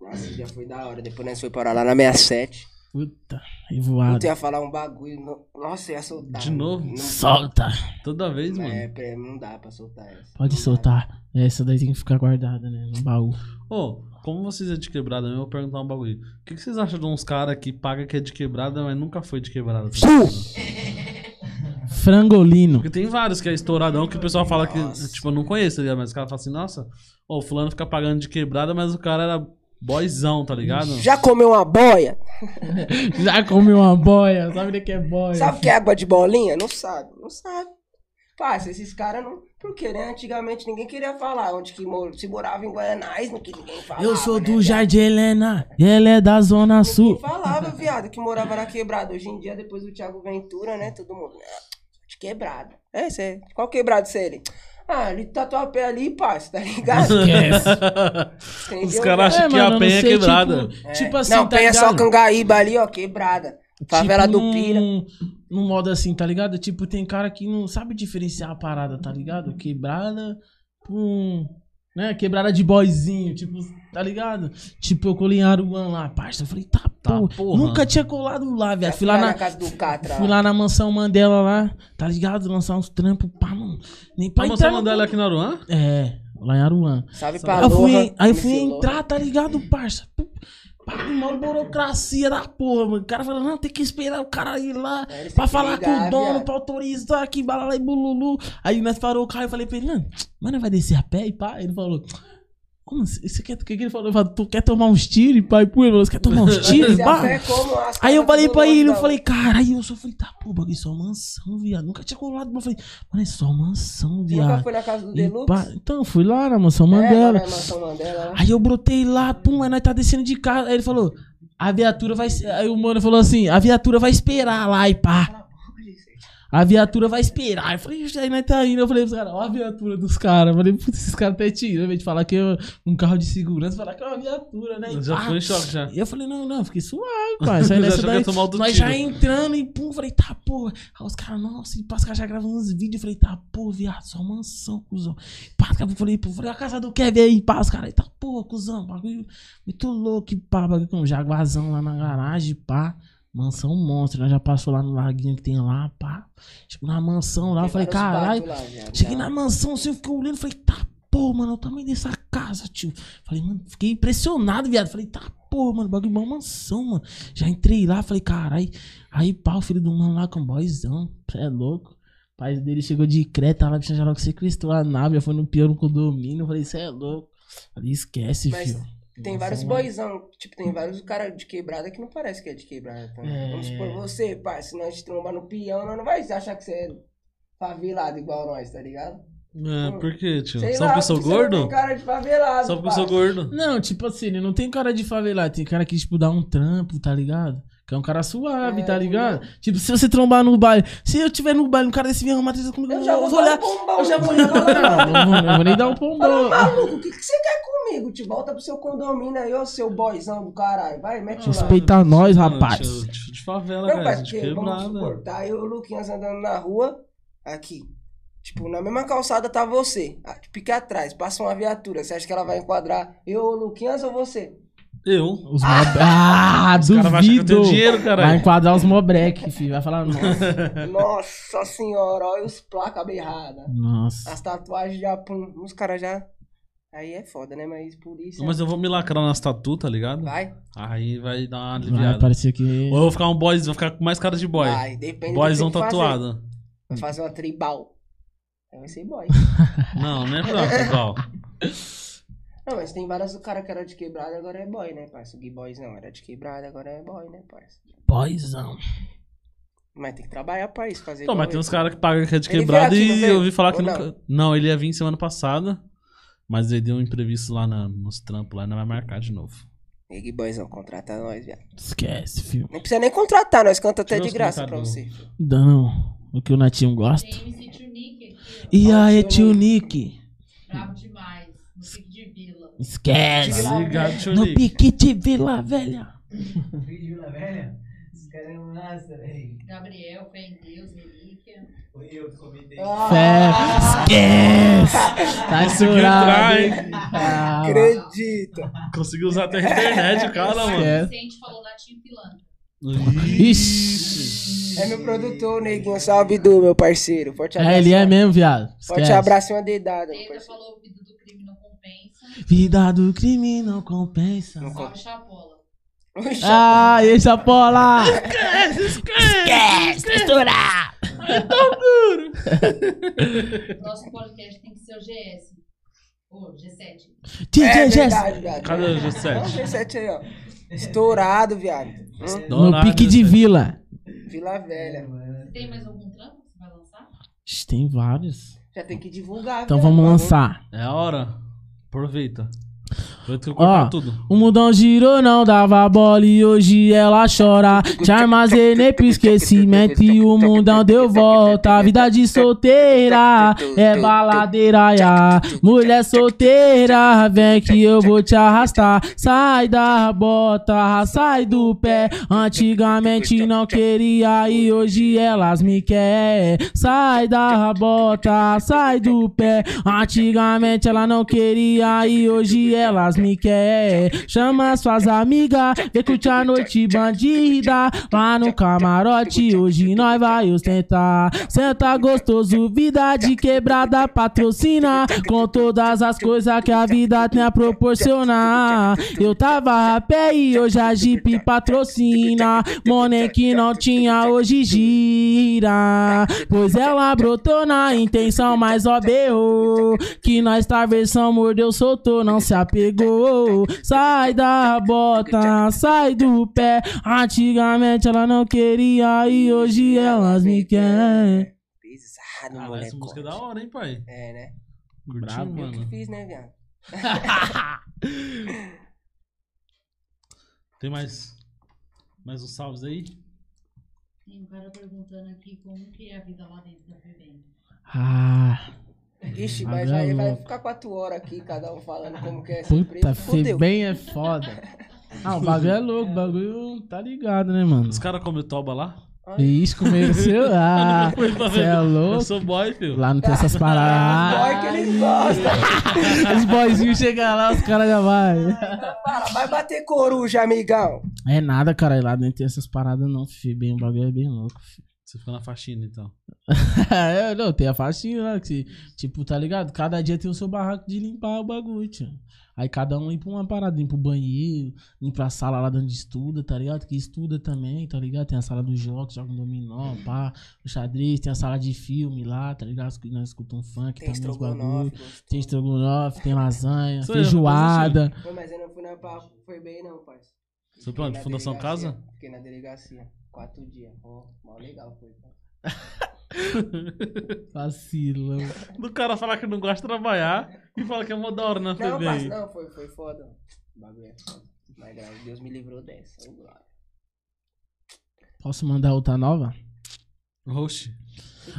Nossa, já foi da hora. Depois nós foi parar lá na 67. Puta, Eu revoado. ia falar um bagulho. no- Nossa, eu ia soltar. De novo? Não, Solta. Toda vez, mano. é, não dá pra soltar essa. Pode Não dá. soltar. Essa daí tem que ficar guardada, né? No baú. Ô, como vocês é de quebrada eu vou perguntar um bagulho. O que, que vocês acham de uns caras que paga que é de quebrada, mas nunca foi de quebrada? tá? Frangolino. Porque tem vários que é estouradão que o pessoal fala que, tipo, eu não conheço, tá? Mas o cara fala assim, nossa, ô, o fulano fica pagando de quebrada, mas o cara era boyzão, tá ligado? Já comeu uma boia? Já comeu uma boia. Sabe o que é boia? Sabe o que é água de bolinha? Não sabe, não sabe. Parça, esses caras não. Porque, né? Antigamente ninguém queria falar onde que mor... se morava em Guanais, não que ninguém falava. Eu sou né, do viado? Jardim Helena. E ela é da Zona Ninguém Sul. falava, viado, que morava na quebrada. Hoje em dia, depois do Thiago Ventura, né? Todo mundo. "Ah, De quebrada. É, cê, qual quebrado você é ele? Ah, ele tatuapé ali, parça, tá ligado? Esquece. Entendeu? Os caras acham É, que mano, a penha é quebrada. Tipo, É. tipo assim, Não, tá penha só ligado? Cangaíba ali, ó, quebrada. Favela tipo, do Pira. Num, num modo assim, tá ligado? Tipo, tem cara que não sabe diferenciar a parada, tá ligado? Quebrada com. Né? Quebrada de boyzinho, tipo, tá ligado? Tipo, eu colei em Aruan lá, parça. Eu falei, tá, Tá, pô, porra. Nunca tinha colado lá, Já viado. fui lá na, casa do Catra. fui lá na mansão Mandela lá, tá ligado? Lançar uns trampos, pá, mano. Nem pra A mansão no- Mandela aqui na Aruan? É, lá em Aruan. Aí pra eu fui, aí eu fui entrar, tá ligado, parça? Uma burocracia da porra, mano. O cara falando, não, tem que esperar o cara ir lá eles pra falar com ligar, o dono, viado. pra autorizar aqui, balala e bululu. Aí nós parou o carro e falei pra ele, mano, mano, vai descer a pé e pá? Ele falou, como assim? Você quer, o que que ele falou? Tu quer tomar uns tiros, pai? Pô, ele falou, você quer tomar uns tiros, Aí eu falei pra ele, eu falei, cara, aí eu só falei, tá, pô, bagulho, só mansão, viado. Nunca tinha colado, eu falei, mano, é só mansão, Você nunca viado. foi na casa do Deluxe? pá, então, fui lá na mansão É, Mandela. Mansão Mandela. lá. Aí eu brotei lá, pum, aí nós tá descendo de carro. Aí ele falou, a viatura vai. Aí o mano falou assim, a viatura vai esperar lá e pá. A viatura vai esperar. Eu falei, "Ixi, aí nós tá indo. Eu falei pros caras, ó a viatura dos caras. Eu falei, putz, esses caras até tiram, em vez de falar que é um carro de segurança, falar que é uma viatura, né? E Eu já pá. fui em choque já. E eu falei, não, não, fiquei suave, pai. Isso aí Já nessa daí, nós já entrando e pum, falei, tá, porra. Aí os caras, nossa, e pá, os caras já gravando uns vídeos. Eu falei, tá, pô, viado, só mansão, cuzão. Pá, a pouco eu falei, pô, falei, a casa do Kevin aí, pá, os caras, tá, porra, cuzão, bagulho muito louco, e pá, bagulho com um jaguarzão lá na garagem, pá. Mansão monstro, nós já passou lá no laguinho que tem lá, pá. Chegou na mansão lá, eu falei, caralho. Cheguei na mansão, assim, eu fiquei olhando, falei, tá, pô, mano, o tamanho dessa casa, tio. Falei, mano, fiquei impressionado, viado. Falei, tá, pô, mano, bagulho igual mansão, mano. Já entrei lá, falei, caralho. Aí, pá, o filho do mano lá com boyzão, cê é louco. O pai dele chegou de creta lá, bicho, já logo sequestrou a nave, já foi no pior no condomínio. Falei, cê é louco. Falei, esquece, Mas filho. Tem vários boyzão, tipo, tem vários caras de quebrada que não parece que é de quebrada. Então. É. Vamos supor, você, pai, se nós te trombar no peão, nós não vai achar que você é favelado igual nós, tá ligado? É, por quê, tio? Sei Só lá, porque eu sou você não tem gordo? cara de favelado, Só porque eu sou gordo? Não, tipo assim, ele não tem cara de favelado, tem cara que, tipo, dá um trampo, tá ligado? Que é um cara suave, É, tá ligado? Tipo, se você trombar no baile, se eu tiver no baile, um cara desse vier arrumar três comigo, Eu já vou, vou olhar. um pombão. Eu já vou olhar. Não, não vou, não vou nem dar um Fala, pombão. maluco, o que, que você quer comigo? Te volta pro seu condomínio aí, ô seu boyzão do caralho. Vai, mete lá. Respeita nós, Não, rapaz. tio, tio de favela, Não, pai, De quebrada. tá aí o Luquinhas andando na rua, aqui. Tipo, na mesma calçada tá você. Ah, Tipo, aqui atrás, passa uma viatura. Você acha que ela vai enquadrar eu, o Luquinhas ou você? Eu. Os mob... Ah, Os que eu duvido. dinheiro, Vai caralho. enquadrar os mobrek, filho. Vai falar, nossa. Nossa senhora, olha os placas berradas. Nossa. As tatuagens já, pum, os caras já. Aí é foda, né? Mas polícia. Mas eu vou me lacrar nas tatu, tá ligado? Vai, Aí vai dar uma Vai aliviada. parecer que. Ou eu vou ficar um boy, vou ficar com mais cara de boy. vai. Depende Boyzão do que tem que fazer. tatuado. Vai fazer uma tribal. Aí vai ser boy. Não, não é pra igual. Não, mas tem vários caras que era de quebrada, agora é boy, né, parça? O Gui Boys não, era de quebrada, agora é boy, né, parça? Boyzão. Mas tem que trabalhar pra isso, fazer Não, mas tem uns caras que pagam que é de Ele quebrada veio aqui, não e veio? eu ouvi falar que Ou nunca. Não? ele ia vir semana passada. Mas ele deu um imprevisto lá na- nos trampos lá e não vai marcar de novo. E Gui Boyzão, contrata nós, viado. Esquece, filho. Nem precisa nem contratar, nós canta até Deixa eu de graça pra você. Não. O que o Natinho gosta. Tem MC Tunique aqui, E aí, tio Nick? ó. Bravo demais. No pique de vila. Esquece. Tio No Nick. pique de Vila Velha. Na velha? Esse cara é massa, velho. Gabriel, fé em Deus, relíquia. Foi eu que comentei. Ah. Esquece. Tá Conseguiu entrar, hein? Ah, Acredita. Conseguiu usar até a internet, o cara, mano. É. Vicente falou Natinho Pilantra. Ixi. É meu produtor, neguinho. Salve, Du, meu parceiro. Forte abraço. É, ele é mesmo, viado. Forte Esquece. abraço e uma dedada, parceiro. falou vida do crime não compensa. Vida do crime não compensa. Não Salve Chapola. Ah, esse Apola! Esquece, estourar! Próximo podcast tem que ser o GS. Ô, G7. DJ é Jess. verdade, viado. Cadê o Olha o G7? G7 aí, ó. Estourado, viado. No pique de G7. vila. Vila Velha. Você tem mais algum trampo que você vai lançar? Tem vários. Já tem que divulgar, Então vamos lançar. É a hora. Aproveita. Que Ó, tudo. O mundão girou, não dava bola e hoje ela chora. Te armazenei pro esquecimento e o mundão deu volta. Vida de solteira é baladeira, ya. Mulher solteira, vem que eu vou te arrastar. Sai da bota, sai do pé. Antigamente não queria e hoje elas me quer. Sai da bota, sai do pé. Antigamente ela não queria e hoje elas me quer. Chama suas amigas, vem curtir a noite bandida. Lá no camarote, hoje nós vai ostentar. Senta gostoso, vida de quebrada patrocina. Com todas as coisas que a vida tem a proporcionar. Eu tava a pé e hoje a Jeep patrocina. Money que não tinha, hoje gira. Pois ela brotou na intenção, mas ó, berrou. Que nós tá versão mordeu, soltou, não se apegou. Sai da bota, sai do pé. Antigamente ela não queria e hoje elas me querem. Pesado, Ah, moleque. essa música é da hora, hein, pai? É, né? Curtiu, Brabo, Eu que mano. fiz, né, viado? Tem mais, mais uns salves aí? Tem um cara perguntando aqui como que é a vida lá dentro da FEBEM. Ah, Ixi, Ah, mas é aí vai ficar quatro horas aqui, cada um falando como que é essa puta. Fudeu. bem é foda. Ah, o bagulho é louco, o bagulho tá ligado, né, mano? Os caras comem toba lá? Ixi, comeram seu. Ah, você é Eu louco. sou boy, filho. Lá não tem essas paradas. Boy que eles gostam. Os boyzinhos chegam lá, os caras já vai. Vai bater coruja, amigão. É nada, cara. Lá não tem essas paradas, não, filho. Bem, o bagulho é bem louco, filho. Você fica na faxina, então. é, não, tem a faixinha lá, que, tipo, tá ligado? Cada dia tem o seu barraco de limpar o bagulho, tio. Aí cada um limpa uma parada, limpa o banheiro, limpa a sala lá onde estuda, tá ligado? Que estuda também, tá ligado? Tem a sala dos jogos, joga um dominó, pá, o xadrez, tem a sala de filme lá, tá ligado? Que Nós escutamos funk Tem também, os bagulho. Tem estrogonofe, tem lasanha, aí, feijoada. Pô, mas eu não fui na. Foi bem não, parça. Você na Fundação delegacia. Casa? Fiquei na delegacia. Quatro dias. Ó, mal legal foi. parça. Vacilão. Do cara falar que não gosta de trabalhar e fala que é mó da hora na Não, FEBEM. não, foi, foi foda. O bagulho é foda. Mas graças a Deus me livrou dessa. Ô, glória. Posso mandar outra nova? Oxi.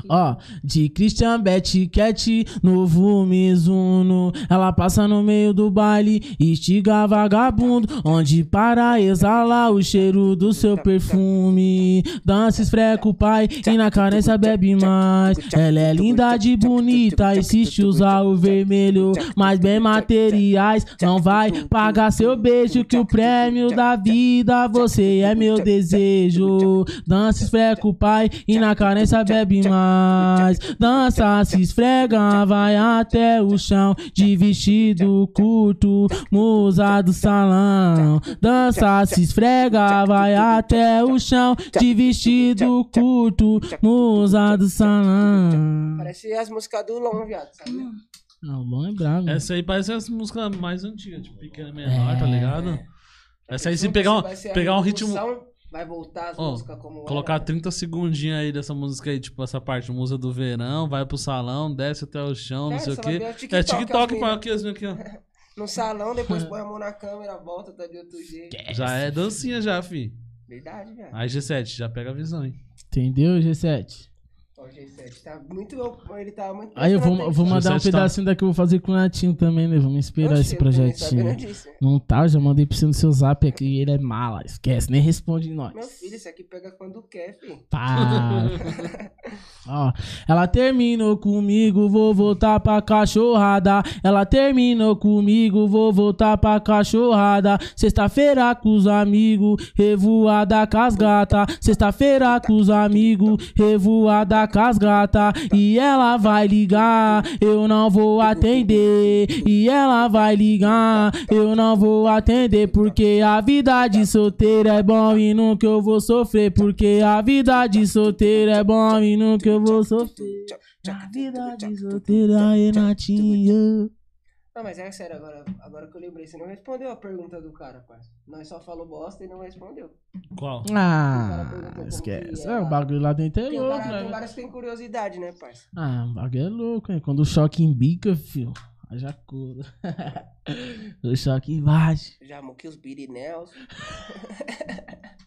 Ó, de Christian Betty Cat, novo Mizuno. Ela passa no meio do baile, estiga vagabundo. Onde para exalar o cheiro do seu perfume. Dança, esfreca o pai e na carência bebe mais. Ela é linda de bonita, insiste usar o vermelho. Mas bem materiais, não vai pagar seu beijo. Que o prêmio da vida, você é meu desejo. Dança, esfreca o pai e na carência bebe mais. Dança, se esfrega, vai até o chão. De vestido curto, musa do salão. Dança, se esfrega, vai até o chão. De vestido curto, musa do salão. Parece as músicas do Lon, viado, sabe? Não, bom é bravo. Essa aí parece as músicas mais antigas, tipo pequena menor, tá É. ligado? Essa aí se pegar um, pegar um ritmo. Vai voltar as Ó, músicas como Colocar era. 30 segundinhos aí dessa música aí, tipo essa parte, música do verão, vai pro salão, desce até o chão, não É, sei o quê. o É TikTok, TikTok, pai, mina. aqui, assim, aqui, ó. No salão, depois põe a mão na câmera, volta, tá de outro jeito. Já é dancinha já, fi. Verdade, viado. Aí G7, já pega a visão, hein? Entendeu, G7? Ó, o G7 tá muito. Ele tá muito. Aí eu vou, vou mandar um G7 tá- pedacinho daqui que eu vou fazer com o Natinho também, né? Vamos inspirar Oxe, esse projetinho. Não tá, já mandei pra você no seu zap aqui. Ele é mala, esquece, nem responde nós. Meu filho, isso aqui pega quando quer, filho. Para. Ó, ela terminou comigo, vou voltar pra cachorrada. Ela terminou comigo, vou voltar pra cachorrada. Sexta-feira com os amigos, revoada com as gata. Sexta-feira com os amigos, revoada com as gata. E ela vai ligar, eu não vou atender. E ela vai ligar, eu não vou atender. Porque a vida de solteiro é bom e nunca eu vou sofrer. Porque a vida de solteiro é bom e nunca eu vou sofrer. A vida de solteiro é Renatinho. Não, mas é sério, agora, agora que eu lembrei, você não respondeu a pergunta do cara, parça. Nós só falou bosta e não respondeu. Qual? Ah, esquece. que É, o bagulho lá dentro é Porque o louco, cara, tem né? vários que tem curiosidade, né, parça? Ah, o bagulho é louco, hein? Quando o choque embica, filho. Haja cura. o choque invade. Já moquei os birineus.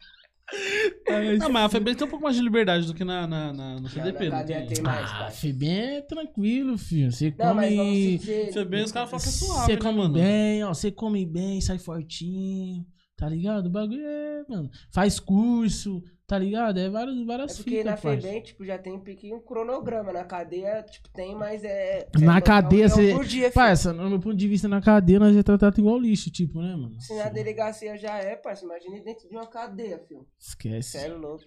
Não, mas a FEBEM tem um pouco mais de liberdade do que na, na, na- no CDP, na não cadeia tem? tem mais, Ah, parça. Febem é tranquilo, filho. Você Não, come. dizer... FEBEM os caras falam que é Você suave, né, come mano? bem, ó. Você come bem, sai fortinho. Tá ligado? O bagulho é, mano. Faz curso, Tá ligado? É várias, É porque fitas, na. FEBEM, tipo, já tem um cronograma. Na cadeia, tipo, tem, mas é. Na é cadeia, você. por dia, filho. Parça, no meu ponto de vista, na cadeia, nós é tratado igual lixo, tipo, né, mano? Se na delegacia já é, parça, imagine dentro de uma cadeia, filho. Esquece. Sério, louco.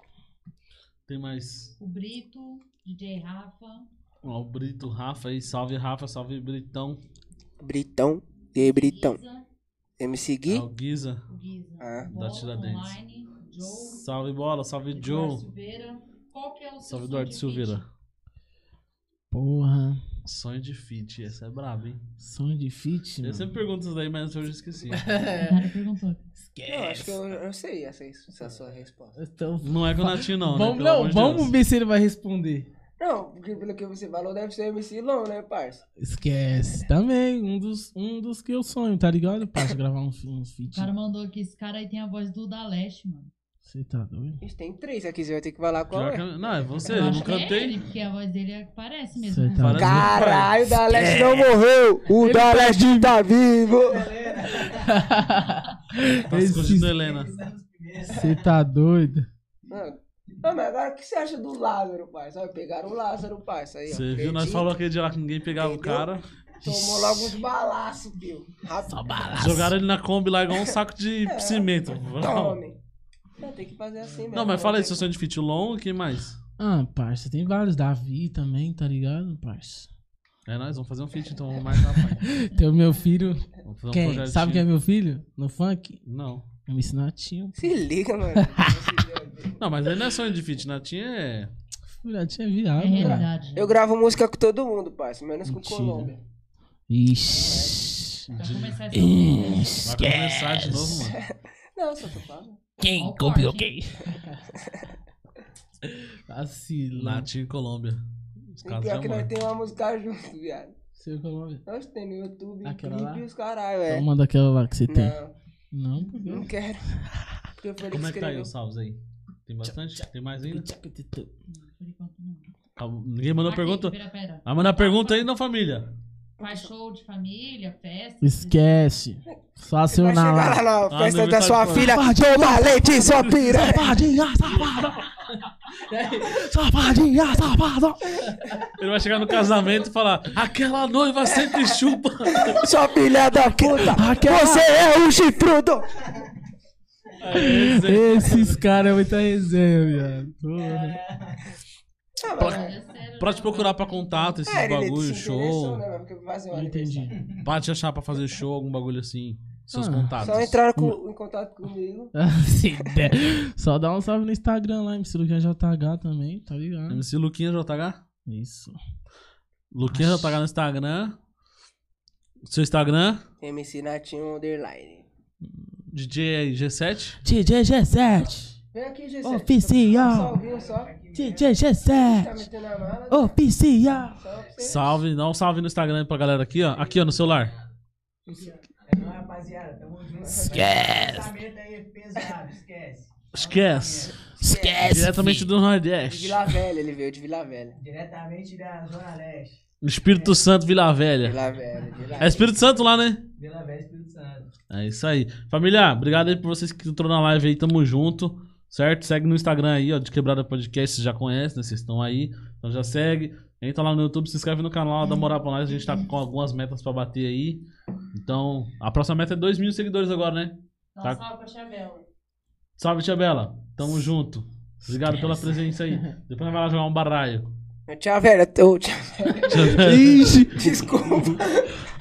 Tem mais. O Brito, DJ Rafa. Ó, o Brito, Rafa aí. Salve, Rafa. Salve, Britão. Britão. E aí, Britão? Giza, MC É Gui? o Guiza. o Giza. Ah. Da Tiradentes. Online, Joe. Salve, bola. Salve, Eduardo Joe. Silveira. Qual que é o seu Salve, sonho Eduardo de Silveira. feat? Porra. Sonho de fit. Essa é braba, hein? Sonho de fit, Eu mano. sempre pergunto isso daí, mas hoje eu esqueci. O cara perguntou. Não, acho que eu, eu sei essa, essa é a sua resposta. Então, Não é com o Natinho, não, vamos, né? Não, vamos ver se ele vai responder. Não, porque pelo que você falou, deve ser MC Long, né, parça? Esquece. Também, um dos, um dos que eu sonho, tá ligado? Pra gravar uns, uns O feat. cara mandou aqui, esse cara aí tem a voz do Da Leste, mano. Você tá doido? A gente tem três aqui, você vai ter que falar qual é. Não, é você, Eu eu não é cantei. ele, porque a voz dele é- parece mesmo. Com tá- Caralho, o da Leste não morreu! O da Leste tá vivo! Tá escondido, Helena. Você tá doido? Mano, não, mas agora o que você acha do Lázaro, parça? Olha, pegaram o Lázaro, parça. Aí. Você viu, nós falamos aquele dia lá que ninguém pegava o Entendeu? cara. Tomou logo uns balaços, filho. Rápido. Jogaram ele na Kombi lá igual um saco de cimento. Tome. Não, tem que fazer assim mesmo. Não, mas fala aí, sonho de fit long, quem mais? Ah, parça, tem vários. Davi também, tá ligado, parça? É nós, vamos fazer um feat então, vamos mais rapaz. Tem o meu filho. Vamos fazer um Quem? projetinho. Sabe quem é meu filho? No funk? Não. Eu me Natinho. que- Se liga, mano. Não, mas aí não é sonho de fit, Natinha é. Natinho é É viado, mano. realidade. Eu gravo música com todo mundo, parça. Menos com Mentira. Colômbia. Ixi. começar essa Vai começar de novo, mano. Não, só tô falando. Quem o copiou corte, quem? Vacilão. Natinha e Colômbia. Os E caras pior que nós temos uma música junto, viado. Seu Colômbia. Nós tem no YouTube, Aquela clipe lá? e os caralho, é. Então manda aquela lá que você tem. Não, Não, por quê? não quero. Porque foi ele Como é que tá aí escreveu. os salvos aí? Tem bastante? Tem mais ainda? Calma, Ninguém mandou Aqui, pergunta. Vai mandar pergunta aí, não, família. Faz show de família, festa. Esquece. Só Vai acionar chegar lá. lá na Ah, festa da sua filha, toma leite, sua piranha. Safadinha, safada! Safadinha, safada! Ele vai chegar no casamento e falar: aquela noiva sempre chupa. Sua filha da puta, Aquela- você é um chifrudo. Esses caras é muita resenha, viado. Porra. É sério, Pra te procurar pra contato, esses É, bagulho, show. né, porque fazer um Não entendi. Pra te achar pra fazer show, algum bagulho assim. Seus Ah, contatos. Só entrar com- em contato comigo. Só dá um salve no Instagram lá, MC Luquinha JH também, tá ligado? MC Luquinha JH. Isso. Luquinha JH no Instagram. Seu Instagram, MC Natinho Underline. DJ aí, G7. DJ G7. Vem aqui, G7. Oficial. DJ Tá G7. metendo a mala. Oficial. Salve, dá um salve no Instagram pra galera aqui, ó. Aqui, ó, no celular. É nóis, rapaziada. Tamo junto. Esquece. Pesado, esquece. Esquece. Esquece. Diretamente filho. do De Nordeste. Vila Velha, ele veio de Vila Velha. Diretamente da Zona Leste. Espírito Santo, Vila Velha. Vila Velha, Vila É Espírito Santo lá, né? Vila Velha, Espírito Santo. É isso aí. Família, obrigado aí por vocês que entrou na live aí, tamo junto. Certo? Segue no Instagram aí, ó, de Quebrada Podcast, vocês já conhecem, né? Vocês estão aí. Então já segue. Entra lá no YouTube, se inscreve no canal, dá moral pra nós. A gente tá com algumas metas pra bater aí. Então, a próxima meta é 2 mil seguidores agora, né? Tá. um salve pra Tia Bela. Salve, Tia Bela. Tamo junto. Obrigado pela presença aí. Depois nós vai lá jogar um baralho. Tia Velha, ô, tia... Ixi. desculpa.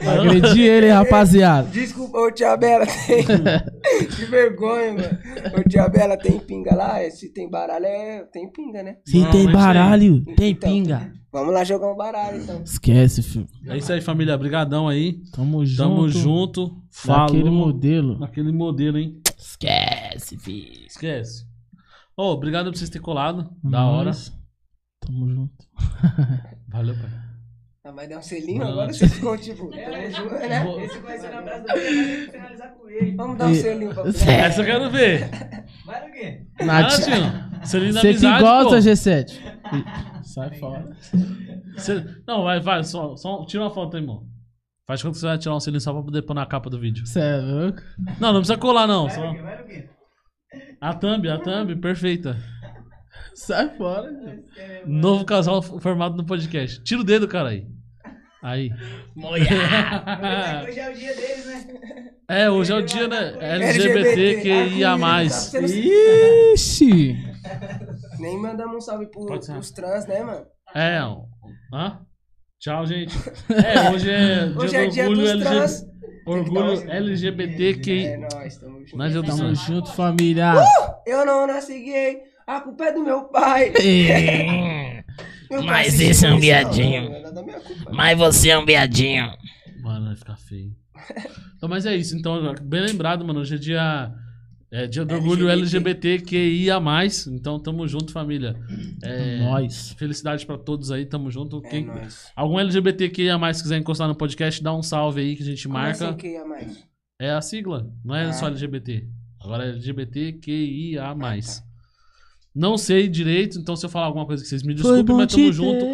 Agredi ele, rapaziada. Desculpa, ô Tia Bela, tem. que vergonha, mano. Ô Tia Bela, tem pinga lá? Se tem baralho, é... tem pinga, né? Se Não, tem mas baralho, tem Então. pinga. Vamos lá jogar um baralho, então. Esquece, filho. É isso aí, família. Brigadão aí. Tamo junto. Tamo junto. Falou. Daquele modelo. Naquele modelo, hein? Esquece, filho. Esquece. Ô, obrigado por vocês terem colado. Da hora. Tamo junto. Valeu, pai. Ah, vai dar um selinho Não. agora? Vocês ficam tipo, tamo junto, né? Esse vai ser na ter que finalizar com ele. Vamos dar um E- selinho pra você. Essa eu quero ver. Vai no quê? Nath, Natinho. Selinho da você que gosta, pô. G7. Sai fora. Cê- Não, vai, vai. Só, só tira uma foto aí, irmão. Faz que você vai tirar um selinho só pra poder pôr na capa do vídeo. É louco? Não, não precisa colar, não. Vai no Só quê? Vai no quê? a thumb, a thumb, perfeita. Sai fora. É Novo casal formado no podcast. Tira o dedo, cara aí. Aí. massa. Hoje é o dia deles, né? É, hoje é o dia, né? LGBTQIA+. Ixi. Nem mandamos um salve pro, pros trans, né, mano? É, ó. Hã? Tchau, gente. É, hoje é dia Hoje é dia orgulho, dos LG... trans. orgulho Tem que LGBTQI. É nóis, tamo junto. Nós já Tamo estamos... junto, família. Eu não nasci gay, a culpa é do meu pai. Meu pai Mas assiste esse é um viadinho. É da minha culpa. Mas você é um viadinho. Mano, vai ficar feio. Então, mas é isso. Então, bem lembrado, mano. Hoje é dia... É dia do orgulho LGBTQIA+. Então, tamo junto, família. É, Nós. Felicidade pra todos aí, tamo junto. É Quem, nóis. algum LGBTQIA+, quiser encostar no podcast, dá um salve aí que a gente Como marca. assim mais? É a sigla, não é Ah. só LGBT. Agora é LGBTQIA+. Ah, tá. Não sei direito, então se eu falar alguma coisa que vocês me desculpem, mas tamo junto.